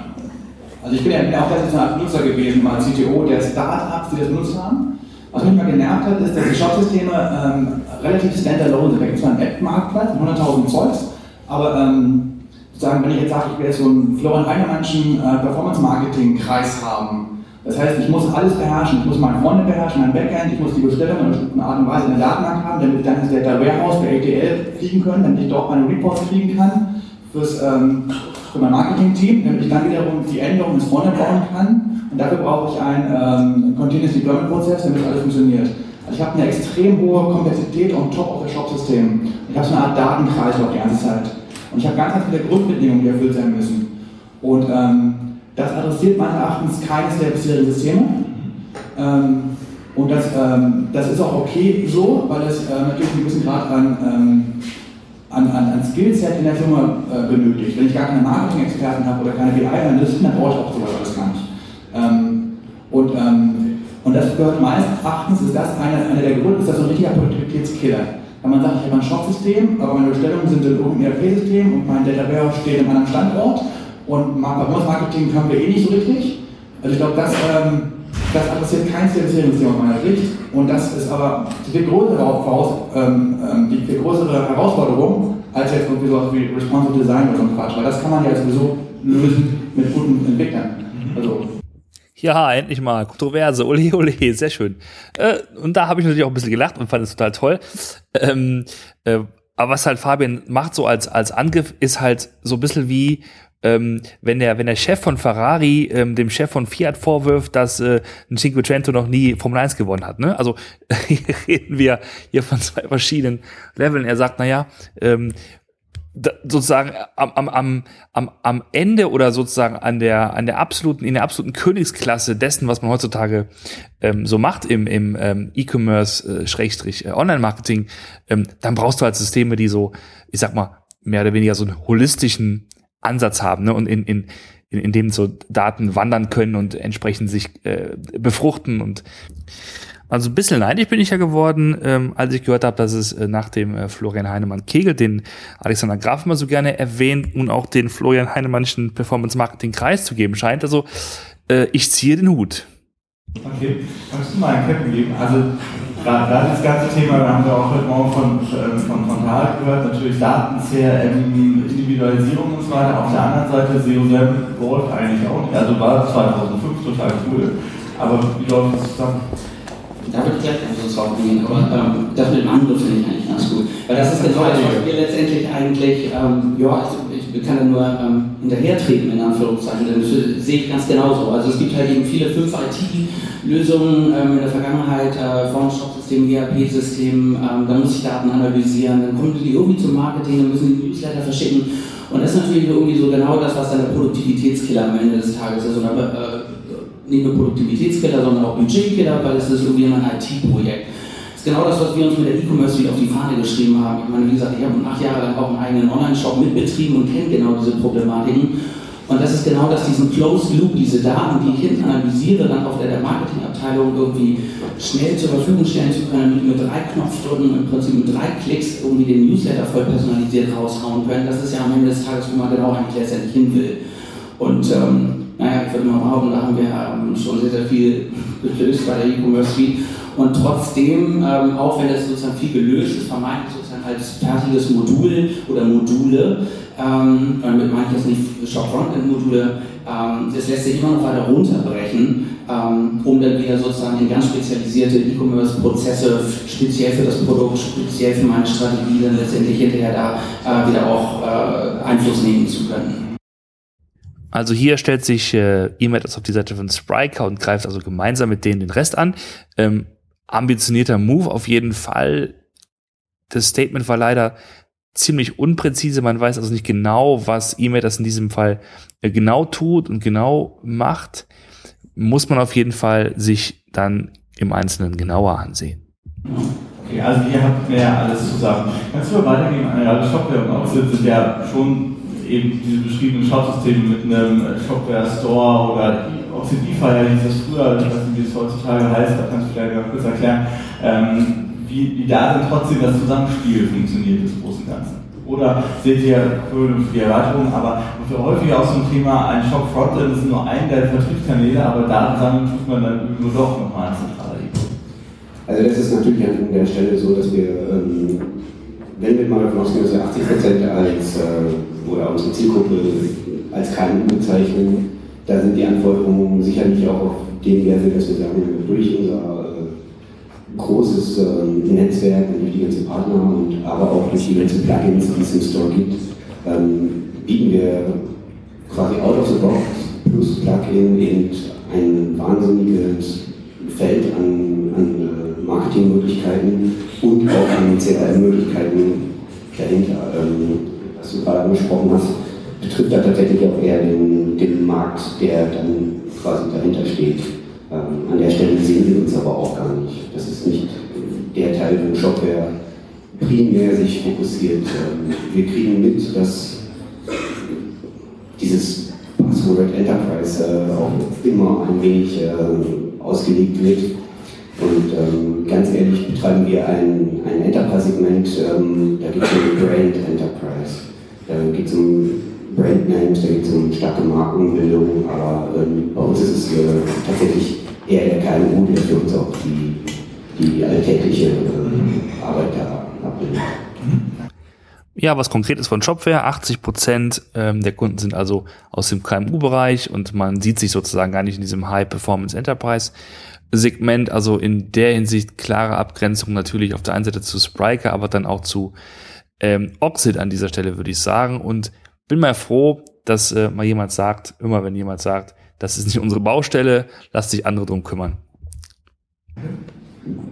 Also ich bin ja, auch letztens eine Nutzer gewesen, mal CTO der Startups, die das benutzt haben. Was mich mal genervt hat, ist, dass die Shopsysteme ähm, relativ standalone sind. Da gibt es zwar einen App-Marktplatz mit 100.000 Zeugs, aber ähm, sozusagen, wenn ich jetzt sage, ich jetzt so einen Florian Heinemannschen äh, Performance-Marketing-Kreis haben, das heißt, ich muss alles beherrschen. Ich muss meine Freunde beherrschen, mein Backend, ich muss die Bestellung in einer bestimmten Art und Weise in der Datenbank haben, damit ich dann ins Data Warehouse bei ATL fliegen können, damit ich dort meine Reports kriegen kann fürs, ähm, für mein Marketing-Team, damit ich dann wiederum die Änderungen ins Frontend bauen kann. Und dafür brauche ich einen ähm, Continuous Deployment-Prozess, damit alles funktioniert. Also ich habe eine extrem hohe Komplexität on top of the Shop-System. Ich habe so eine Art Datenkreislauf die ganze Zeit. Und ich habe ganz, ganz viele Grundbedingungen, die erfüllt sein müssen. Und ähm, das adressiert meines Erachtens keines der bisherigen Systeme. Ähm, und das, ähm, das ist auch okay so, weil es äh, natürlich einen gewissen Grad an, ähm, an, an, Skillset in der Firma äh, benötigt. Wenn ich gar keine Marketing-Experten habe oder keine BI-Analysten, dann brauche ich auch sowas alles gar nicht. Ähm, und, ähm, und das gehört meines Erachtens, ist das einer eine der Gründe, ist das so ein richtiger Produktivitätskiller. Wenn man sagt, ich habe ein Shop-System, aber meine Bestellungen sind in irgendeinem ERP-System und mein Data Warehouse steht in einem Standort und Performance-Marketing können wir eh nicht so richtig. Also ich glaube, das, ähm, das adressiert kein aus meiner Sicht. Und das ist aber die viel größere, Voraus, ähm, ähm, die viel größere Herausforderung als jetzt irgendwie sowas wie Responsive Design oder so ein Quatsch. Weil das kann man ja sowieso lösen mit guten Entwicklern. Also ja, endlich mal. Kontroverse. Ole, ole, sehr schön. Äh, und da habe ich natürlich auch ein bisschen gelacht und fand es total toll. Ähm, äh, aber was halt Fabian macht so als, als Angriff, ist halt so ein bisschen wie, ähm, wenn der wenn der Chef von Ferrari ähm, dem Chef von Fiat vorwirft, dass äh, ein Cinquecento noch nie Formel 1 gewonnen hat. Ne? Also hier reden wir hier von zwei verschiedenen Leveln. Er sagt, naja, ähm, da, sozusagen am, am, am, am, am Ende oder sozusagen an der, an der absoluten, in der absoluten Königsklasse dessen, was man heutzutage ähm, so macht im, im ähm, E-Commerce, äh, Schrägstrich, äh, Online-Marketing, ähm, dann brauchst du halt Systeme, die so, ich sag mal, mehr oder weniger so einen holistischen Ansatz haben ne? und in, in, in, in dem so Daten wandern können und entsprechend sich äh, befruchten und also ein bisschen neidisch bin ich ja geworden, ähm, als ich gehört habe, dass es äh, nach dem äh, Florian Heinemann Kegel, den Alexander Graf immer so gerne erwähnt, nun auch den Florian Heinemannschen Performance Marketing Kreis zu geben scheint. Also äh, ich ziehe den Hut. Okay, kannst du mal ein Cap geben? Also gerade das ganze Thema, da haben wir auch heute Morgen von, äh, von, von Tarek gehört, natürlich Daten, CRM, Individualisierung und so weiter. Auf der anderen Seite SEO selber läuft eigentlich auch nicht. Also war 2005 total cool. Aber wie läuft das zusammen? da würde ich gleich sonst drauf gehen, aber ähm, das mit dem Angriff finde ich eigentlich ganz gut. Weil das ist genau das, was wir letztendlich eigentlich, ähm, ja, also ich kann da nur ähm, hinterhertreten, in Anführungszeichen, denn das sehe ich ganz genauso. Also es gibt halt eben viele 5-IT-Lösungen ähm, in der Vergangenheit, äh, Shop-System, ERP-System, ähm, da muss ich Daten analysieren, dann kommen die irgendwie zum Marketing, dann müssen die Newsletter verschicken. Und das ist natürlich irgendwie so genau das, was dann der Produktivitätskiller am Ende des Tages ist. Und, äh, nicht nur Produktivitätskiller, sondern auch Budgetkiller, weil es ist irgendwie ein IT-Projekt. Ist genau das, was wir uns mit der E-Commerce Suite auf die Fahne geschrieben haben. Ich meine, wie gesagt, ich habe acht Jahre lang auch einen eigenen Online-Shop mitbetrieben und kenne genau diese Problematiken. Und das ist genau das, diesen Closed Loop, diese Daten, die ich hinten analysiere, dann auf der, der Marketingabteilung irgendwie schnell zur Verfügung stellen zu können, mit drei Knopfdrücken, im Prinzip mit drei Klicks irgendwie den Newsletter voll personalisiert raushauen können. Das ist ja am Ende des Tages, wo man genau eigentlich letztendlich hin will. Und ähm, naja, ich würde mal behaupten, da haben wir ähm, schon sehr, sehr viel gelöst bei der E-Commerce Suite. Und trotzdem, ähm, auch wenn es sozusagen viel gelöst ist, vermeintlich sozusagen als fertiges Modul oder Module, ähm, damit meine ich jetzt nicht Shop-Frontend-Module, ähm, das lässt sich immer noch weiter runterbrechen, ähm, um dann wieder sozusagen in ganz spezialisierte E-Commerce-Prozesse, speziell für das Produkt, speziell für meine Strategie, dann letztendlich hinterher da äh, wieder auch äh, Einfluss nehmen zu können. Also hier stellt sich äh, E-Mails auf die Seite von Spriker und greift also gemeinsam mit denen den Rest an. Ähm, ambitionierter Move auf jeden Fall. Das Statement war leider ziemlich unpräzise. Man weiß also nicht genau, was E-Mail das in diesem Fall äh, genau tut und genau macht. Muss man auf jeden Fall sich dann im Einzelnen genauer ansehen. Okay, also ihr habt mehr alles zusammen. Kannst du weitergehen? Eine Shopware und Outfit sind ja schon eben diese beschriebenen Shop-Systeme mit einem Shopware-Store oder Oxidify hieß das früher, ich weiß nicht, wie es heutzutage heißt, da kannst du vielleicht mal kurz erklären, ähm, wie, wie da denn trotzdem das Zusammenspiel funktioniert des großen Ganzen. Oder seht ihr für die Erweiterung, aber häufig auch so ein Thema, ein Shop Frontend ist nur ein der Vertriebskanäle, aber sammeln tut man dann nur doch nochmal Ebene. Also das ist natürlich an der Stelle so, dass wir, ähm, wenn wir mal davon ausgehen, dass wir 80% als äh, oder unsere Zielgruppe als KMU bezeichnen, da sind die Anforderungen sicherlich auch auf dem Level, dass wir sagen, durch unser äh, großes äh, Netzwerk und durch die ganzen Partner und aber auch durch die ganzen Plugins, die es im Store gibt, ähm, bieten wir quasi out of the box plus Plugin eben ein wahnsinniges Feld an, an äh, Marketingmöglichkeiten und auch an CRM-Möglichkeiten dahinter. Ähm, was du gerade angesprochen hast, betrifft da tatsächlich auch eher den, den Markt, der dann quasi dahinter steht. Ähm, an der Stelle sehen wir uns aber auch gar nicht. Das ist nicht der Teil, wo Shopware primär sich fokussiert. Ähm, wir kriegen mit, dass dieses Password Enterprise äh, auch immer ein wenig äh, ausgelegt wird. Und ähm, ganz ehrlich betreiben wir ein, ein Enterprise-Segment, ähm, da geht es um Brand Enterprise. Da geht es um Brandnames, da geht es starke Markenbildung, aber ähm, bei uns ist es äh, tatsächlich eher der KMU, der für uns auch die, die alltägliche äh, Arbeit da abbildet. Ja, was konkret ist von Shopware, 80 Prozent ähm, der Kunden sind also aus dem KMU-Bereich und man sieht sich sozusagen gar nicht in diesem High-Performance Enterprise. Segment, also in der Hinsicht klare Abgrenzung natürlich auf der einen Seite zu Spriker, aber dann auch zu ähm, Oxid an dieser Stelle, würde ich sagen. Und bin mal froh, dass äh, mal jemand sagt, immer wenn jemand sagt, das ist nicht unsere Baustelle, lass sich andere drum kümmern.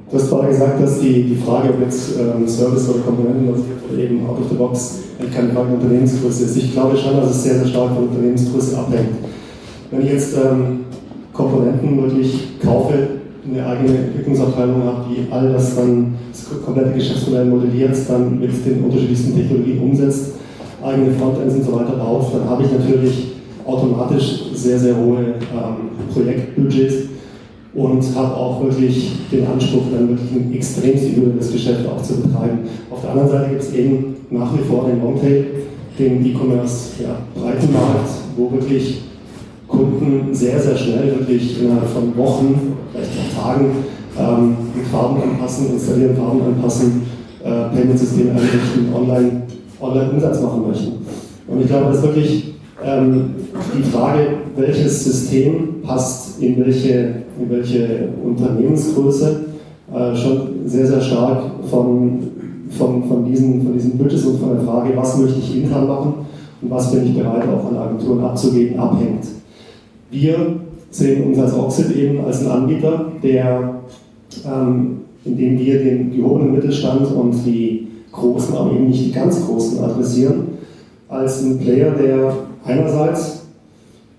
Du hast vorher gesagt, dass die, die Frage, jetzt ähm, Service oder Komponenten oder eben out of the box keine Frage der Unternehmensgröße ist. Ich glaube schon, dass es sehr, sehr stark von Unternehmensgröße abhängt. Wenn ich jetzt ähm, Komponenten wirklich kaufe, eine eigene Entwicklungsabteilung habe, die all das dann, das komplette Geschäftsmodell modelliert, dann mit den unterschiedlichsten Technologien umsetzt, eigene Frontends und so weiter baut, dann habe ich natürlich automatisch sehr, sehr hohe ähm, Projektbudgets und habe auch wirklich den Anspruch, dann wirklich ein extremst individuelles Geschäft auch zu betreiben. Auf der anderen Seite gibt es eben nach wie vor den Longtail, den E-Commerce ja, Breitenmarkt, wo wirklich Kunden sehr, sehr schnell, wirklich innerhalb von Wochen, vielleicht auch Tagen, ähm, Farben anpassen, installieren, Farben anpassen, äh, Payment-Systeme einrichten, online, online Umsatz machen möchten. Und ich glaube, das ist wirklich ähm, die Frage, welches System passt in welche, in welche Unternehmensgröße, äh, schon sehr, sehr stark von, von, von, diesen, von diesen Budgets und von der Frage, was möchte ich intern machen und was bin ich bereit auch an Agenturen abzugeben, abhängt. Wir sehen uns als Oxid eben als ein Anbieter, der, ähm, indem wir den gehobenen Mittelstand und die Großen, aber eben nicht die ganz Großen adressieren, als ein Player, der einerseits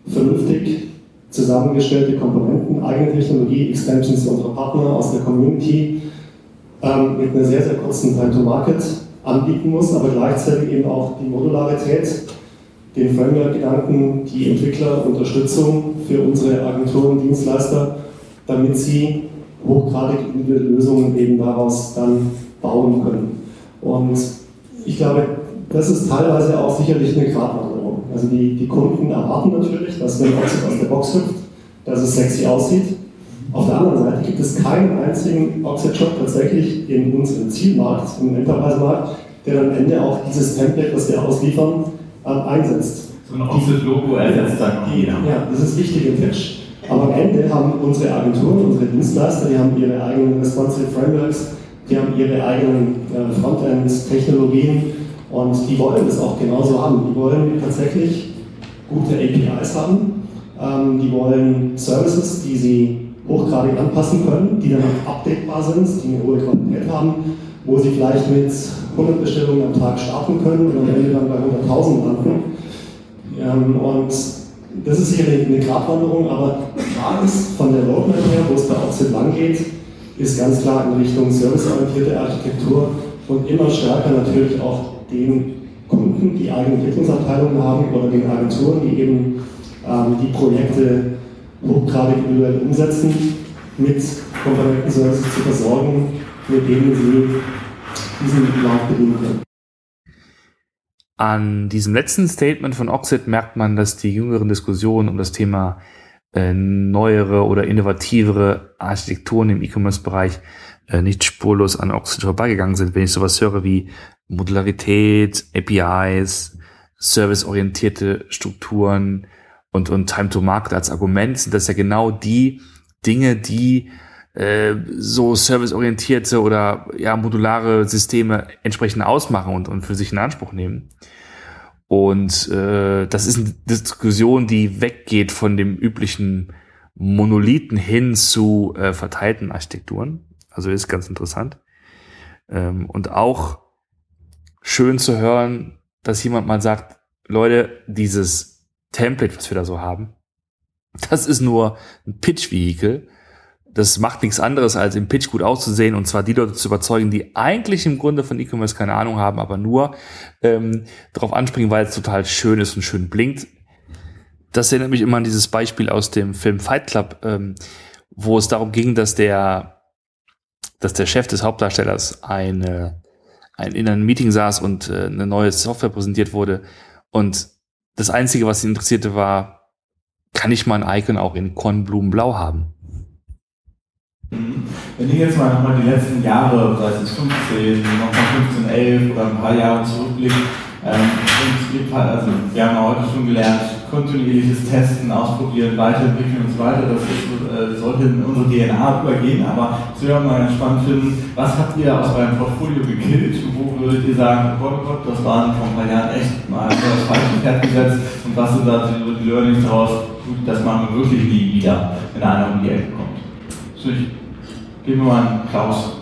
vernünftig zusammengestellte Komponenten, eigene Technologie, Extensions unserer Partner aus der Community ähm, mit einer sehr, sehr kurzen Time to Market anbieten muss, aber gleichzeitig eben auch die Modularität, den Framework-Gedanken, die Entwicklerunterstützung für unsere Agenturen, Dienstleister, damit sie hochgradig individuelle Lösungen eben daraus dann bauen können. Und ich glaube, das ist teilweise auch sicherlich eine Gratwanderung. Also die, die Kunden erwarten natürlich, dass wenn Oxid aus der Box hüpft, dass es sexy aussieht. Auf der anderen Seite gibt es keinen einzigen Oxid-Shop tatsächlich in unserem Zielmarkt, im Enterprise-Markt, der am Ende auch dieses Template, das wir ausliefern, einsetzt. So ein Oxid-Logo ersetzt dann jeder. Ja, das ist wichtig im Pitch. Aber am Ende haben unsere Agenturen, unsere Dienstleister, die haben ihre eigenen Responsive Frameworks, die haben ihre eigenen äh, Frontend-Technologien und die wollen das auch genauso haben. Die wollen tatsächlich gute APIs haben, ähm, die wollen Services, die sie hochgradig anpassen können, die dann auch updatebar sind, die eine hohe Qualität haben, wo sie vielleicht mit 100 Bestellungen am Tag starten können und am Ende dann bei 100.000 landen. Ähm, und das ist sicherlich eine Gratwanderung, aber klar ist von der Roadmap her, wo es bei Oxid lang geht, ist ganz klar in Richtung serviceorientierte Architektur und immer stärker natürlich auch den Kunden, die eigene Entwicklungsabteilungen haben oder den Agenturen, die eben ähm, die Projekte hochgradig individuell umsetzen, mit Komponentenservices zu versorgen, mit denen sie diesen Markt bedienen können. An diesem letzten Statement von Oxid merkt man, dass die jüngeren Diskussionen um das Thema äh, neuere oder innovativere Architekturen im E-Commerce-Bereich äh, nicht spurlos an Oxid vorbeigegangen sind. Wenn ich sowas höre wie Modularität, APIs, serviceorientierte Strukturen und, und Time to Market als Argument sind das ja genau die Dinge, die äh, so serviceorientierte oder ja modulare Systeme entsprechend ausmachen und, und für sich in Anspruch nehmen. Und äh, das ist eine Diskussion, die weggeht von dem üblichen Monolithen hin zu äh, verteilten Architekturen. Also ist ganz interessant. Ähm, und auch schön zu hören, dass jemand mal sagt, Leute, dieses Template, was wir da so haben, das ist nur ein Pitch-Vehikel. Das macht nichts anderes, als im Pitch gut auszusehen und zwar die Leute zu überzeugen, die eigentlich im Grunde von E-Commerce keine Ahnung haben, aber nur ähm, darauf anspringen, weil es total schön ist und schön blinkt. Das erinnert mich immer an dieses Beispiel aus dem Film Fight Club, ähm, wo es darum ging, dass der, dass der Chef des Hauptdarstellers eine ein, in einem Meeting saß und äh, eine neue Software präsentiert wurde. Und das Einzige, was ihn interessierte, war, kann ich mein Icon auch in Kornblumenblau haben? Mhm. Wenn ihr jetzt mal nochmal die letzten Jahre, sei es 15, nochmal 15, 11 oder ein paar Jahre zurückblickt, ähm, also wir haben heute schon gelernt, kontinuierliches Testen, Ausprobieren, Weiterentwickeln und so weiter, das ist, äh, sollte in unsere DNA übergehen, aber was wir mal ganz spannend finden, was habt ihr aus eurem Portfolio gekillt? Wo würdet ihr sagen, oh Gott, oh Gott, das waren vor ein paar Jahren echt mal das falsche Pferd gesetzt und was sind da die, Learnings daraus? Gut, das machen wir wirklich nie wieder, wenn einer um die Ecke kommt. Gehen wir mal an Klaus.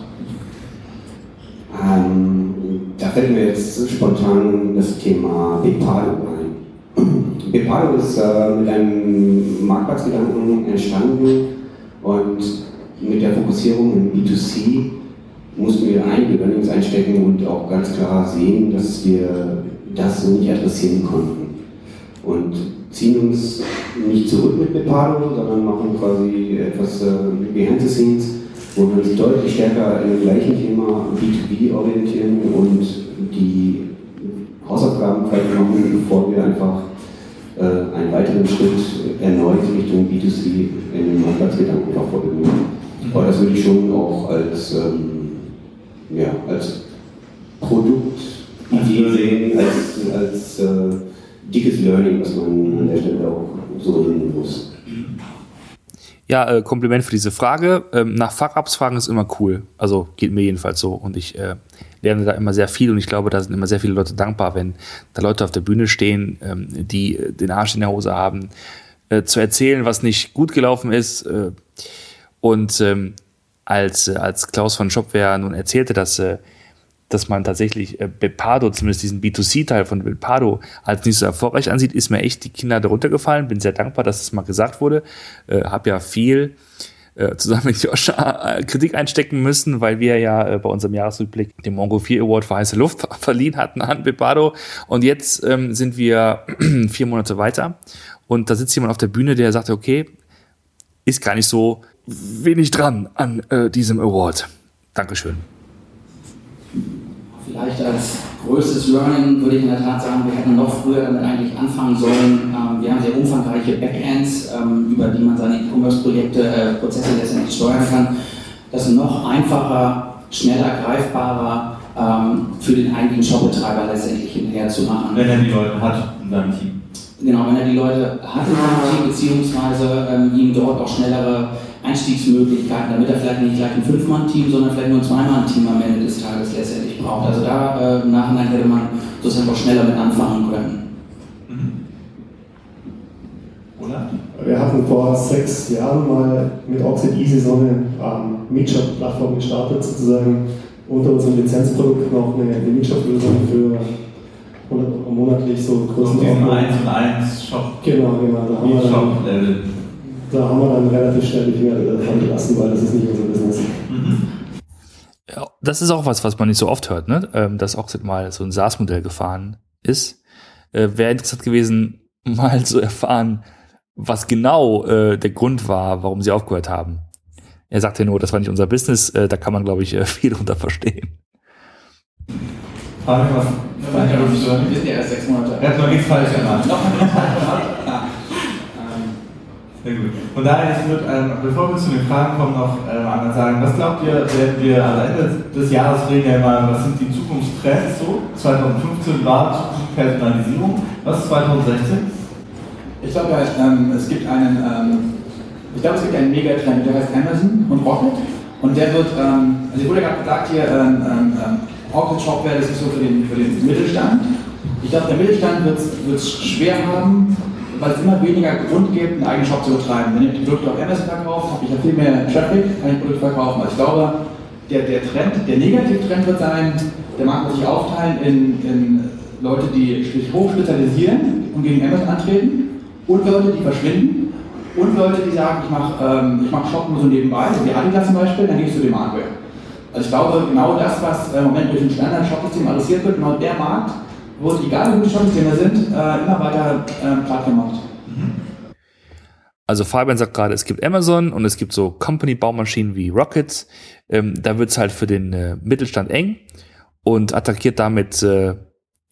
Ähm, da fällt mir jetzt spontan das Thema Bepalo ein. Bepalo ist äh, mit einem Marktplatzgedanken entstanden und mit der Fokussierung in B2C mussten wir einige Learnings einstecken und auch ganz klar sehen, dass wir das so nicht adressieren konnten. Und ziehen uns nicht zurück mit Bepalo, sondern machen quasi etwas äh, behind the scenes wo wir uns deutlich stärker dem gleichen Thema B2B orientieren und die Hausaufgaben vielleicht machen, bevor wir einfach äh, einen weiteren Schritt erneut Richtung B2C in den Marktplatzgedanken verfolgen. Aber das würde ich schon auch als, ähm, ja, als Produktidee sehen, als, als äh, dickes Learning, was man an der Stelle auch so nehmen muss. Ja, äh, Kompliment für diese Frage. Ähm, nach Fuck-Ups fragen ist immer cool. Also geht mir jedenfalls so. Und ich äh, lerne da immer sehr viel und ich glaube, da sind immer sehr viele Leute dankbar, wenn da Leute auf der Bühne stehen, ähm, die äh, den Arsch in der Hose haben, äh, zu erzählen, was nicht gut gelaufen ist. Äh, und ähm, als, äh, als Klaus von Shopware nun erzählte, dass dass man tatsächlich äh, Bepado, zumindest diesen B2C-Teil von Bepado, als nicht so erfolgreich ansieht, ist mir echt die Kinder darunter gefallen. Bin sehr dankbar, dass das mal gesagt wurde. Äh, hab ja viel äh, zusammen mit Joscha äh, Kritik einstecken müssen, weil wir ja äh, bei unserem Jahresrückblick den Mongo 4 Award für heiße Luft verliehen hatten an Bepado. Und jetzt ähm, sind wir vier Monate weiter. Und da sitzt jemand auf der Bühne, der sagt, okay, ist gar nicht so wenig dran an äh, diesem Award. Dankeschön. Vielleicht als größtes Learning würde ich in der Tat sagen, wir hätten noch früher damit eigentlich anfangen sollen. Ähm, wir haben sehr umfangreiche Backends, ähm, über die man seine E-Commerce-Projekte, äh, Prozesse letztendlich steuern kann. Das noch einfacher, schneller greifbarer ähm, für den eigentlichen Shopbetreiber letztendlich hinterher zu machen. Wenn er die Leute hat in seinem Team. Genau, wenn er die Leute hat in seinem Team, beziehungsweise ähm, ihm dort auch schnellere Einstiegsmöglichkeiten, damit er vielleicht nicht gleich ein Fünf-Mann-Team, sondern vielleicht nur ein Zwei-Mann-Team am Ende des Tages letztendlich braucht. Also da äh, im Nachhinein hätte man sozusagen auch schneller mit anfangen können. Mhm. Oder? Wir hatten vor sechs Jahren mal mit Oxid Easy so eine ähm, Meetshop-Plattform gestartet, sozusagen unter unserem Lizenzprodukt noch eine, eine Meetshop-Lösung für 100 Euro monatlich so Größenordnung. So 1 und 1 Shop. Genau, genau. Da haben, wir dann, da haben wir dann relativ schnell die Finger davon gelassen, weil das ist nicht unser Business. Mhm. Ja, das ist auch was, was man nicht so oft hört, ne? Ähm, dass Oxid mal so ein SaaS-Modell gefahren ist. Äh, Wäre interessant gewesen, mal zu erfahren, was genau äh, der Grund war, warum sie aufgehört haben. Er sagte nur, das war nicht unser Business, äh, da kann man, glaube ich, äh, viel drunter verstehen. Was? Wir sind ja erst sechs Monate. Er hat noch nichts falsch gemacht. Noch nichts falsch gemacht. Sehr gut. Von daher, ich würde, ähm, bevor wir zu den Fragen kommen, noch ähm, einmal sagen, was glaubt ihr, werden wir am Ende des Jahres reden ja mal, was sind die Zukunftstrends so? 2015 war Zukunftspersonalisierung. Was ist 2016? Ich glaube, ja, ähm, es gibt einen, ähm, ich glaube, es gibt einen Megatrend, der heißt Amazon und Rocket. Und der wird, ähm, also ich wurde gerade gesagt hier, Rocket Shopware, das ist so für den, für den Mittelstand. Ich glaube, der Mittelstand wird es schwer haben, weil es immer weniger Grund gibt, einen eigenen Shop zu betreiben. Wenn ich die Produkte auf Amazon verkaufe, habe ich ja viel mehr Traffic, kann ich Produkte verkaufen. Also ich glaube, der, der Trend, der Negativtrend wird sein, der Markt wird sich aufteilen in, in Leute, die sich hoch spezialisieren und gegen Amazon antreten und Leute, die verschwinden und Leute, die sagen, ich mache ähm, mach Shop nur so nebenbei, so wie Adidas zum Beispiel, dann gehe ich zu dem Hardware. Also ich glaube, genau das, was äh, im Moment durch ein Standard-Shop-System adressiert wird, genau der Markt, wo es egal wie gute Shop-Systeme sind, äh, immer weiter äh, platt gemacht. Also Fabian sagt gerade, es gibt Amazon und es gibt so Company-Baumaschinen wie Rockets. Ähm, da wird es halt für den äh, Mittelstand eng und attackiert damit äh,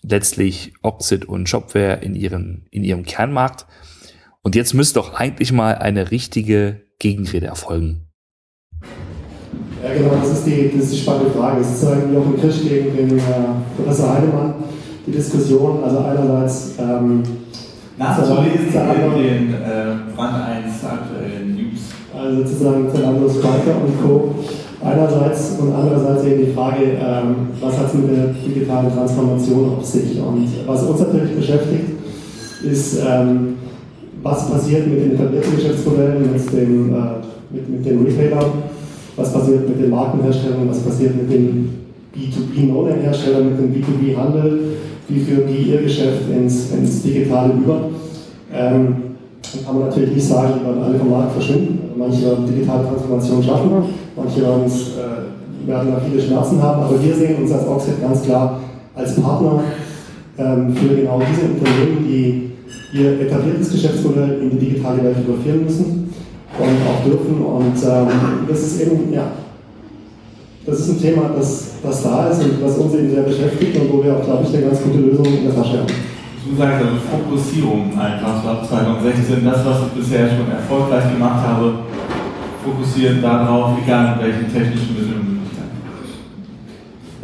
letztlich Oxid und Shopware in, ihren, in ihrem Kernmarkt. Und jetzt müsste doch eigentlich mal eine richtige Gegenrede erfolgen. Ja, genau, das ist die, das ist die spannende Frage. Es ist sozusagen Jochen Krisch gegen den äh, Professor Heidemann die Diskussion. Also einerseits ähm, nachzulesen in den äh, Brand 1 aktuellen News. Also sozusagen Zalando, Spiker und Co. Einerseits und andererseits eben die Frage, ähm, was hat es mit der digitalen Transformation auf sich? Und was uns natürlich beschäftigt, ist, ähm, was passiert mit den etablierten Geschäftsmodellen, mit, dem, äh, mit, mit den Retailern was passiert mit den Markenherstellern, was passiert mit den B2B-No-Name-Herstellern, mit dem B2B-Handel, wie führen die ihr Geschäft ins, ins Digitale über. Ähm, kann man natürlich nicht sagen, die werden alle vom Markt verschwinden. Manche werden digitale Transformation schaffen, manche werden, äh, werden da viele Schmerzen haben, aber wir sehen uns als Oxid ganz klar als Partner ähm, für genau diese Unternehmen, die ihr etabliertes Geschäftsmodell in die digitale Welt überführen müssen und auch dürfen. Und ähm, das ist eben, ja, das ist ein Thema, das, das da ist und was uns eben sehr beschäftigt und wo wir auch, glaube ich, eine ganz gute Lösung in der Tasche haben. Du sagst also Fokussierung einfach, ab 2016, das, was ich bisher schon erfolgreich gemacht habe, fokussiert darauf, egal mit welchen technischen Mitteln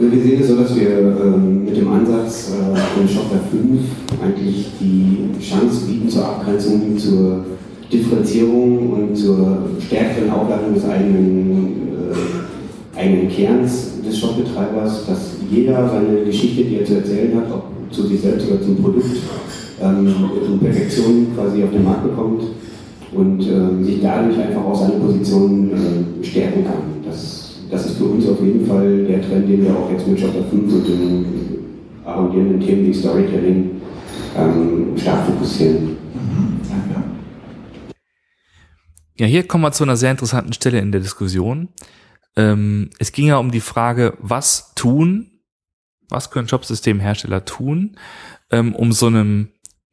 wir sehen es so, dass wir ähm, mit dem Ansatz äh, in Shopware 5 eigentlich die Chance bieten zur Abgrenzung, zur Differenzierung und zur stärkeren Aufladung des eigenen, äh, eigenen Kerns des Shopbetreibers, dass jeder seine Geschichte, die er zu erzählen hat, ob zu sich selbst oder zum Produkt, ähm, in Perfektion quasi auf den Markt bekommt und ähm, sich dadurch einfach auch seine Position äh, stärken kann. Das das ist für uns auf jeden Fall der Trend, den wir auch jetzt mit Chapter 5 und den arrondierenden Themen wie Storytelling ähm, stark fokussieren. Mhm, danke. Ja, hier kommen wir zu einer sehr interessanten Stelle in der Diskussion. Ähm, es ging ja um die Frage, was tun, was können Shopsystemhersteller tun, ähm, um so einem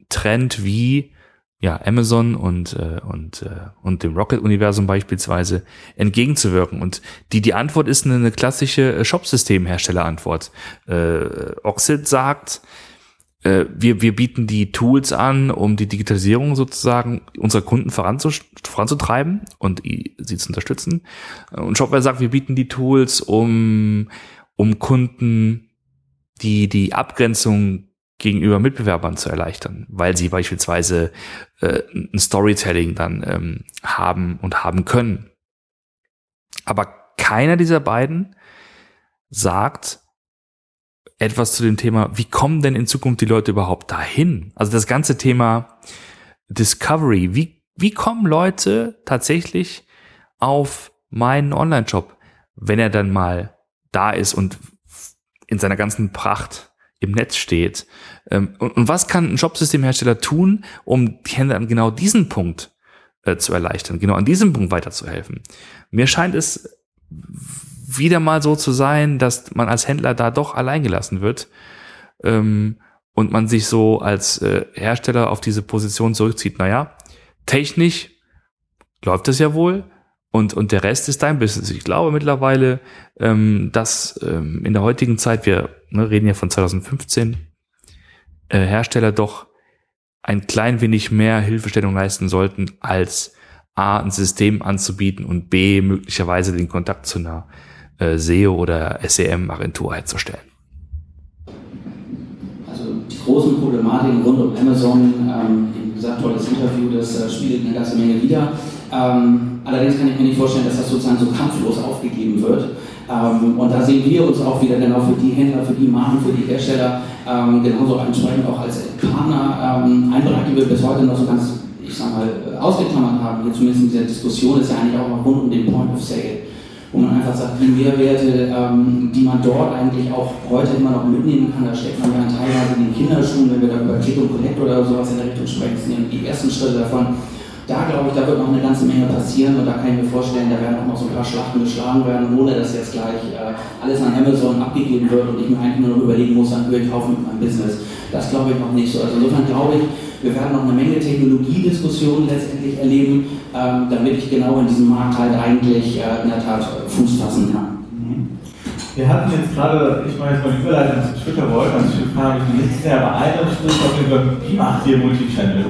Trend wie ja, Amazon und, äh, und, äh, und dem Rocket-Universum beispielsweise entgegenzuwirken. Und die, die Antwort ist eine, eine klassische äh, Shop-System-Hersteller-Antwort. Äh, Oxid sagt, wir, wir bieten die Tools an, um die Digitalisierung sozusagen unserer Kunden voranzutreiben und sie zu unterstützen. Und Shopware sagt, wir bieten die Tools, um, um Kunden die, die Abgrenzung gegenüber Mitbewerbern zu erleichtern, weil sie beispielsweise äh, ein Storytelling dann ähm, haben und haben können. Aber keiner dieser beiden sagt etwas zu dem Thema, wie kommen denn in Zukunft die Leute überhaupt dahin? Also das ganze Thema Discovery, wie, wie kommen Leute tatsächlich auf meinen Online-Shop, wenn er dann mal da ist und in seiner ganzen Pracht im Netz steht. Ähm, und, was kann ein Shopsystemhersteller tun, um an genau diesen Punkt äh, zu erleichtern, genau an diesem Punkt weiterzuhelfen? Mir scheint es wieder mal so zu sein, dass man als Händler da doch alleingelassen wird ähm, und man sich so als äh, Hersteller auf diese Position zurückzieht. Naja, technisch läuft es ja wohl, und, und der Rest ist dein Business. Ich glaube mittlerweile, ähm, dass ähm, in der heutigen Zeit, wir ne, reden ja von 2015, äh, Hersteller doch ein klein wenig mehr Hilfestellung leisten sollten, als A, ein System anzubieten und B, möglicherweise den Kontakt zu einer äh, SEO oder SEM-Agentur herzustellen. Also die großen Problematiken rund um Amazon, ähm, wie gesagt, tolles Interview, das äh, spiegelt eine ganze Menge wieder. Ähm, allerdings kann ich mir nicht vorstellen, dass das sozusagen so kampflos aufgegeben wird. Ähm, und da sehen wir uns auch wieder genau für die Händler, für die Marken, für die Hersteller ähm, genauso entsprechend auch als Partner. Ähm, ein Bereich, den wir bis heute noch so ganz, ich sag mal, ausgeklammert haben, hier zumindest in dieser Diskussion, ist ja eigentlich auch rund um den Point of Sale wo man einfach sagt, die Mehrwerte, ähm, die man dort eigentlich auch heute immer noch mitnehmen kann, da steckt man ja teilweise in den Kinderschuhen, wenn wir da über Click und Collect oder sowas in der Richtung sprechen, die ersten Schritte davon da glaube ich, da wird noch eine ganze Menge passieren und da kann ich mir vorstellen, da werden auch noch so ein paar Schlachten geschlagen werden, ohne dass jetzt gleich äh, alles an Amazon abgegeben wird und ich mir eigentlich nur noch überlegen muss, dann höre ich auf mit meinem Business. Das glaube ich noch nicht so. Also insofern glaube ich, wir werden noch eine Menge Technologiediskussionen letztendlich erleben, ähm, damit ich genau in diesem Markt halt eigentlich äh, in der Tat Fuß fassen kann. Wir hatten jetzt gerade, ich meine jetzt mal die Überleitung zu Twitter Wolf, also ich frage mich nicht sehr, aber einer spricht auf jeden Fall, wie macht ihr Multichannel?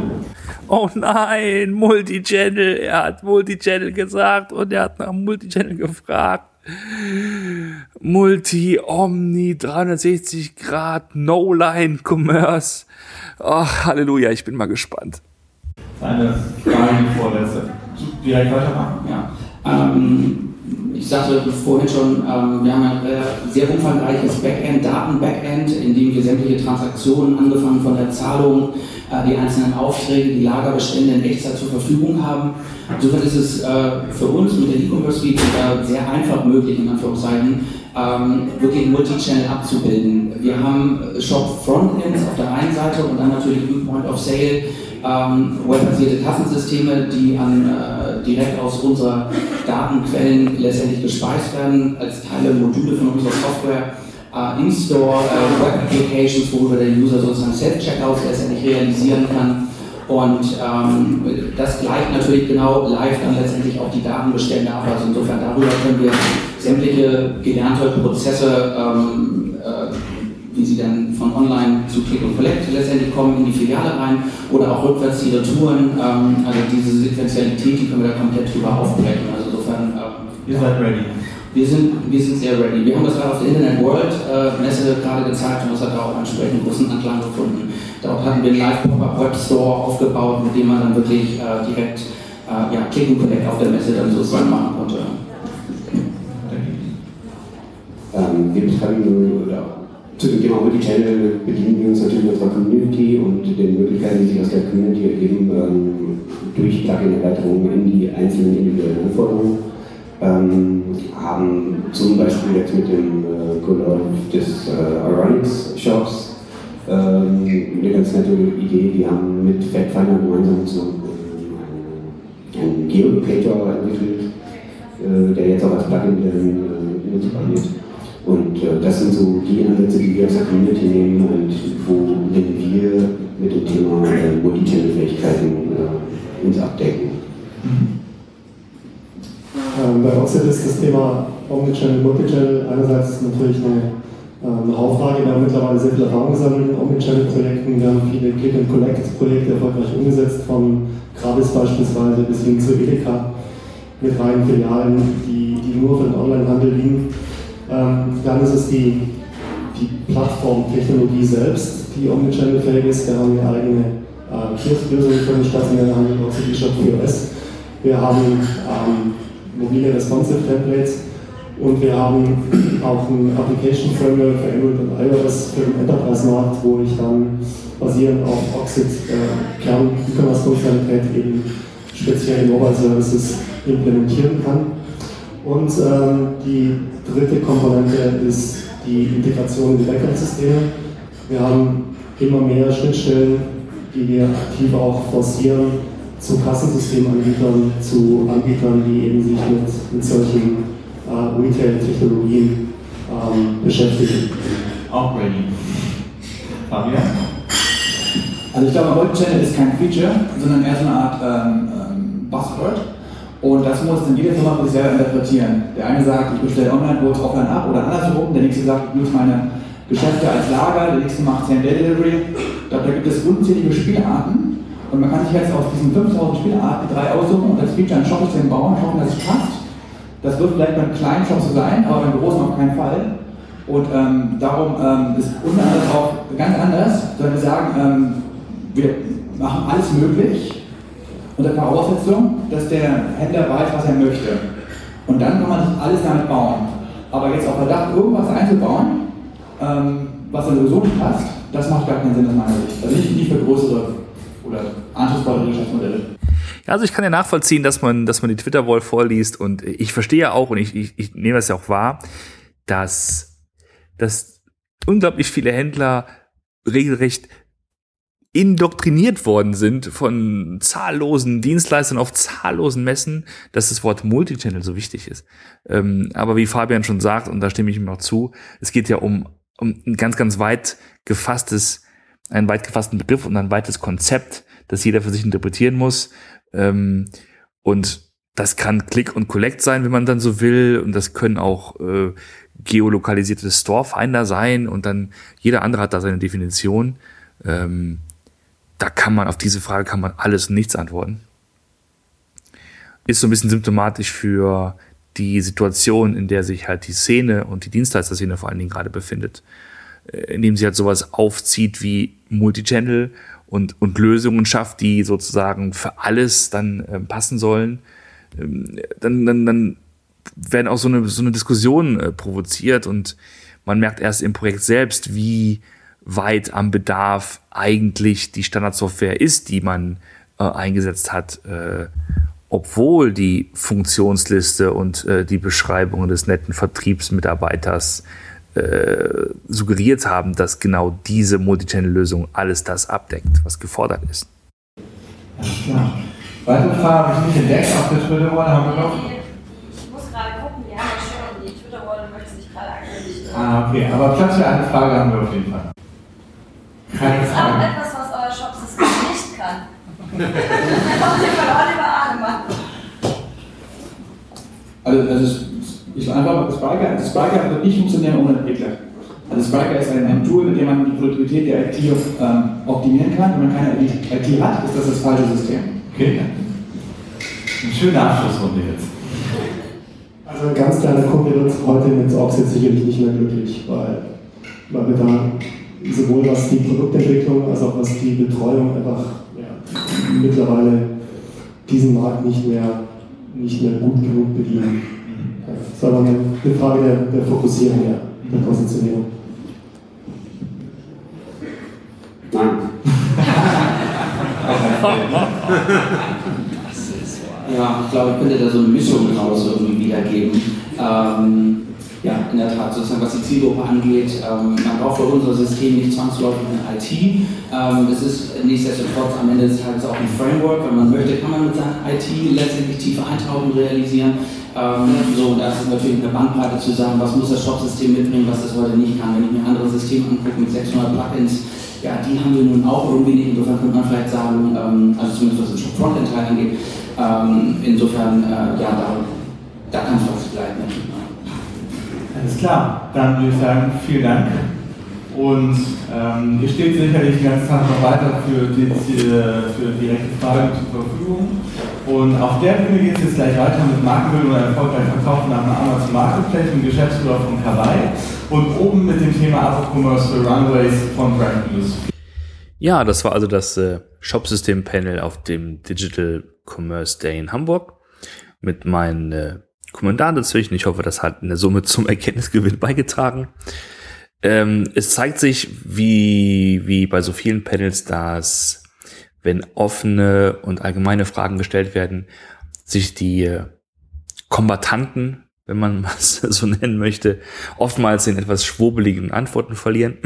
oh nein, Multichannel, er hat Multichannel gesagt und er hat nach Multichannel gefragt. Multi, Omni, 360 Grad, No-Line, Commerce. Ach, Halleluja, ich bin mal gespannt. Eine Frage, vorletzte. Direkt weitermachen? Ja. Ähm, ich sagte vorhin schon, ähm, wir haben ein äh, sehr umfangreiches Backend, Daten-Backend, in dem wir sämtliche Transaktionen, angefangen von der Zahlung, äh, die einzelnen Aufträge, die Lagerbestände in Echtzeit zur Verfügung haben. Insofern ist es äh, für uns mit der E-Commerce Suite äh, sehr einfach möglich, in Anführungszeichen, ähm, wirklich Multichannel abzubilden. Wir haben Shop-Frontends auf der einen Seite und dann natürlich im Point of Sale ähm, webbasierte Kassensysteme, die an, äh, direkt aus unserer Datenquellen letztendlich gespeist werden, als Teile, Module von unserer Software. Uh, In-Store uh, Web Applications, worüber der User sozusagen Self-Checkouts letztendlich realisieren kann. Und ähm, das gleicht natürlich genau live dann letztendlich auch die Datenbestände ab. Also insofern darüber können wir sämtliche gelernte Prozesse ähm, äh, wie sie dann von online zu Click und Collect letztendlich kommen in die Filiale rein oder auch rückwärts die Retouren. Ähm, also diese Sequenzialität, die können wir da komplett drüber aufbrechen. Also insofern. Ähm, Ihr seid ready. Wir sind, wir sind sehr ready. Wir haben das gerade auf der Internet World äh, Messe gerade gezeigt und das hat auch entsprechend großen Anklang gefunden. Dort hatten wir einen Live-Pop-Up Web Store aufgebaut, mit dem man dann wirklich äh, direkt äh, ja, Click und Collect auf der Messe dann sozusagen machen konnte. Ähm, wir betreiben oder zu dem Thema Multichannel bedienen wir uns natürlich unserer Community und den Möglichkeiten, die sich aus der Community ergeben, ähm, durch Plugin-Erweiterungen in die einzelnen individuellen Anforderungen. Ähm, haben zum Beispiel jetzt mit dem äh, Go des äh, Ironics Shops ähm, eine ganz nette Idee. Die haben mit FactFinder gemeinsam so äh, einen Geolocator entwickelt, äh, der jetzt auch als Plugin äh, nutzbar wird. Und äh, das sind so die Ansätze, die wir der Community nehmen und wo wir mit dem Thema äh, Multichannel-Fähigkeiten äh, uns abdecken. Ähm, bei Oxid ist das Thema Omnichannel, Multichannel einerseits natürlich eine ähm, Hauptfrage. Wir haben mittlerweile sehr viel Erfahrung gesammelt in Omnichannel-Projekten. Wir haben viele Click-and-Collect-Projekte erfolgreich umgesetzt, von Gravis beispielsweise bis hin zu Edeka mit reinen Filialen, die, die nur für den Onlinehandel dienen. Ähm, dann ist es die, die Plattformtechnologie selbst, die omnichannel-fähig ist. Wir haben eine eigene äh, Kiosk-Lösung für den stationären Handel, OCD Shop POS. Wir haben ähm, mobile responsive Templates und wir haben auch ein Application Framework für Android und iOS für den Enterprise-Markt, wo ich dann basierend auf Oxid äh, Kern E-Commerce-Funktionalität eben spezielle Mobile Services implementieren kann. Und ähm, die dritte Komponente ist die Integration in die Backend-Systeme. Wir haben immer mehr Schnittstellen, die wir aktiv auch forcieren zu Kassensystemanbietern, zu Anbietern, die eben sich mit, mit solchen äh, Retail-Technologien ähm, beschäftigen. Auch ready. Fabian? Also ich glaube, Multichannel ist kein Feature, sondern eher so eine Art ähm, ähm, Buzzword. Und das muss dann jede Firma für sich selber interpretieren. Der eine sagt, ich bestelle online, hole es offline ab oder andersherum. Der nächste sagt, ich nutze meine Geschäfte als Lager. Der nächste macht 10 Day Delivery. Ich glaube, da gibt es unzählige Spielarten. Und man kann sich jetzt aus diesen 5000 Spielarten drei aussuchen und das Feature ein Shop-System bauen, hoffen, dass es passt. Das wird vielleicht beim kleinen Shop so sein, aber beim großen auf keinen Fall. Und ähm, darum ähm, ist unter anderem auch ganz anders, sondern wir sagen, ähm, wir machen alles möglich unter Voraussetzung, dass der Händler weiß, was er möchte. Und dann kann man sich alles damit bauen. Aber jetzt auf Verdacht, irgendwas einzubauen, ähm, was dann sowieso nicht passt, das macht gar keinen Sinn aus meiner Sicht. Also nicht, nicht für größere oder anspruchsvollere Geschäftsmodelle. Also ich kann ja nachvollziehen, dass man, dass man die Twitter-Wall vorliest und ich verstehe ja auch und ich, ich, ich nehme das ja auch wahr, dass, dass unglaublich viele Händler regelrecht indoktriniert worden sind von zahllosen Dienstleistern auf zahllosen Messen, dass das Wort Multichannel so wichtig ist. Ähm, aber wie Fabian schon sagt, und da stimme ich ihm noch zu, es geht ja um, um ein ganz, ganz weit gefasstes, einen weit gefassten Begriff und ein weites Konzept, das jeder für sich interpretieren muss. Ähm, und das kann Click und Collect sein, wenn man dann so will. Und das können auch äh, geolokalisierte Storefinder sein. Und dann jeder andere hat da seine Definition. Ähm, da kann man auf diese Frage kann man alles und nichts antworten. Ist so ein bisschen symptomatisch für die Situation, in der sich halt die Szene und die Dienstleister-Szene vor allen Dingen gerade befindet. Äh, indem sie halt sowas aufzieht wie Multichannel und, und Lösungen schafft, die sozusagen für alles dann äh, passen sollen, ähm, dann, dann, dann werden auch so eine, so eine Diskussion äh, provoziert und man merkt erst im Projekt selbst, wie weit am Bedarf eigentlich die Standardsoftware ist, die man äh, eingesetzt hat, äh, obwohl die Funktionsliste und äh, die Beschreibungen des netten Vertriebsmitarbeiters äh, suggeriert haben, dass genau diese Multichannel-Lösung alles das abdeckt, was gefordert ist. Alles klar. Weitere Fragen habe ich nicht entdeckt auf der Twitter-Wall. Haben wir noch? Ich muss gerade gucken, die haben ja schon die Twitter-Wall möchte sich gerade aktualisieren. Ah, okay. Aber Platz für eine Frage haben wir auf jeden Fall. Keine Gibt es auch Frage. etwas, was euer Shopsystem nicht kann? Auf jeden Fall Oliver Ahnemann. Also, also es- ich einfach also Spriker wird nicht funktionieren ohne Entwickler. Also Spriker ist ein, ein Tool, mit dem man die Produktivität der IT ähm, optimieren kann. Wenn man keine IT hat, ist das das falsche System. Okay. Eine schöne Abschlussrunde jetzt. Also ein ganz kleiner Kunde wird heute mit Oxid sicherlich nicht mehr glücklich, weil, weil wir da sowohl was die Produktentwicklung als auch was die Betreuung einfach ja, mittlerweile diesen Markt nicht mehr, nicht mehr gut genug bedienen. Ja, Das war dann eine Frage der, der Fokussierung, ja, der Positionierung. Nein. Ja, ich glaube, ich könnte da so eine Mischung draus irgendwie wiedergeben. Ähm, ja, in der Tat, sozusagen, was die Zielgruppe angeht, ähm, man braucht für unser System nicht zwangsläufig eine IT. Ähm, es ist nichtsdestotrotz am Ende des Tages auch ein Framework. Wenn man möchte, kann man mit seiner IT letztendlich tiefe Eintauchen realisieren. Ähm, so, da ist natürlich eine Bandbreite zu sagen, was muss das Shop-System mitbringen, was das heute nicht kann. Wenn ich mir andere Systeme angucke mit 600 Plugins, ja, die haben wir nun auch irgendwie nicht. Insofern könnte man vielleicht sagen, ähm, also zumindest was den Shop-Frontend-Teil angeht, ähm, insofern, äh, ja, da, da kann es was bleiben. Alles klar. Dann würde ich sagen, vielen Dank. Und ähm, ihr steht sicherlich den ganzen Tag noch weiter für, die, für direkte Fragen zur Verfügung. Und auf der Bühne geht es jetzt gleich weiter mit Markenbildung und erfolgreich verkaufen nach einer Amazon Marketplace und Geschäftsführer von Kawaii. Und oben mit dem Thema Abo-Commerce für Runways von Brand News. Ja, das war also das äh, Shopsystem-Panel auf dem Digital Commerce Day in Hamburg mit meinen äh, Kommentaren dazwischen. Ich hoffe, das hat eine Summe zum Erkenntnisgewinn beigetragen. Ähm, es zeigt sich, wie, wie bei so vielen Panels, dass wenn offene und allgemeine Fragen gestellt werden, sich die äh, Kombatanten, wenn man was so nennen möchte, oftmals in etwas schwurbeligen Antworten verlieren.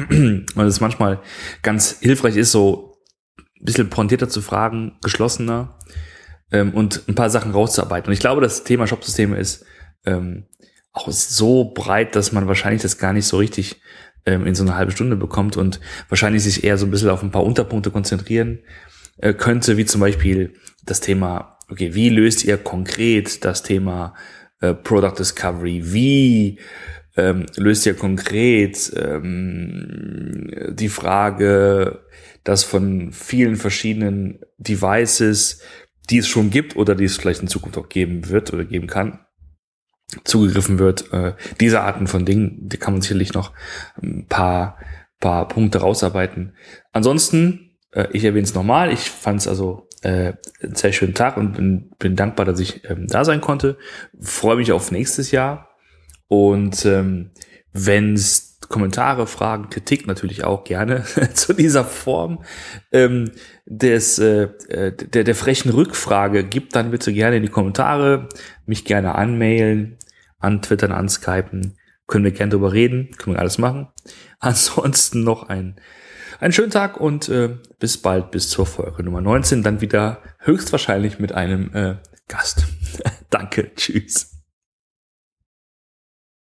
Und es manchmal ganz hilfreich ist, so ein bisschen pointierter zu fragen, geschlossener ähm, und ein paar Sachen rauszuarbeiten. Und ich glaube, das Thema Shopsysteme ist ähm, auch so breit, dass man wahrscheinlich das gar nicht so richtig ähm, in so eine halbe Stunde bekommt und wahrscheinlich sich eher so ein bisschen auf ein paar Unterpunkte konzentrieren äh, könnte, wie zum Beispiel das Thema, okay, wie löst ihr konkret das Thema äh, Product Discovery? Wie ähm, löst ihr konkret ähm, die Frage, dass von vielen verschiedenen Devices, die es schon gibt oder die es vielleicht in Zukunft auch geben wird oder geben kann, zugegriffen wird. Äh, diese Arten von Dingen, die kann man sicherlich noch ein paar, paar Punkte rausarbeiten. Ansonsten, äh, ich erwähne es nochmal, ich fand es also äh, einen sehr schönen Tag und bin, bin dankbar, dass ich ähm, da sein konnte. Freue mich auf nächstes Jahr. Und ähm, wenn es Kommentare, Fragen, Kritik natürlich auch gerne zu dieser Form ähm, des, äh, der, der frechen Rückfrage gibt, dann bitte gerne in die Kommentare, mich gerne anmailen, antwittern, anskypen. Können wir gerne drüber reden, können wir alles machen. Ansonsten noch ein, einen schönen Tag und äh, bis bald, bis zur Folge Nummer 19, dann wieder höchstwahrscheinlich mit einem äh, Gast. Danke, tschüss.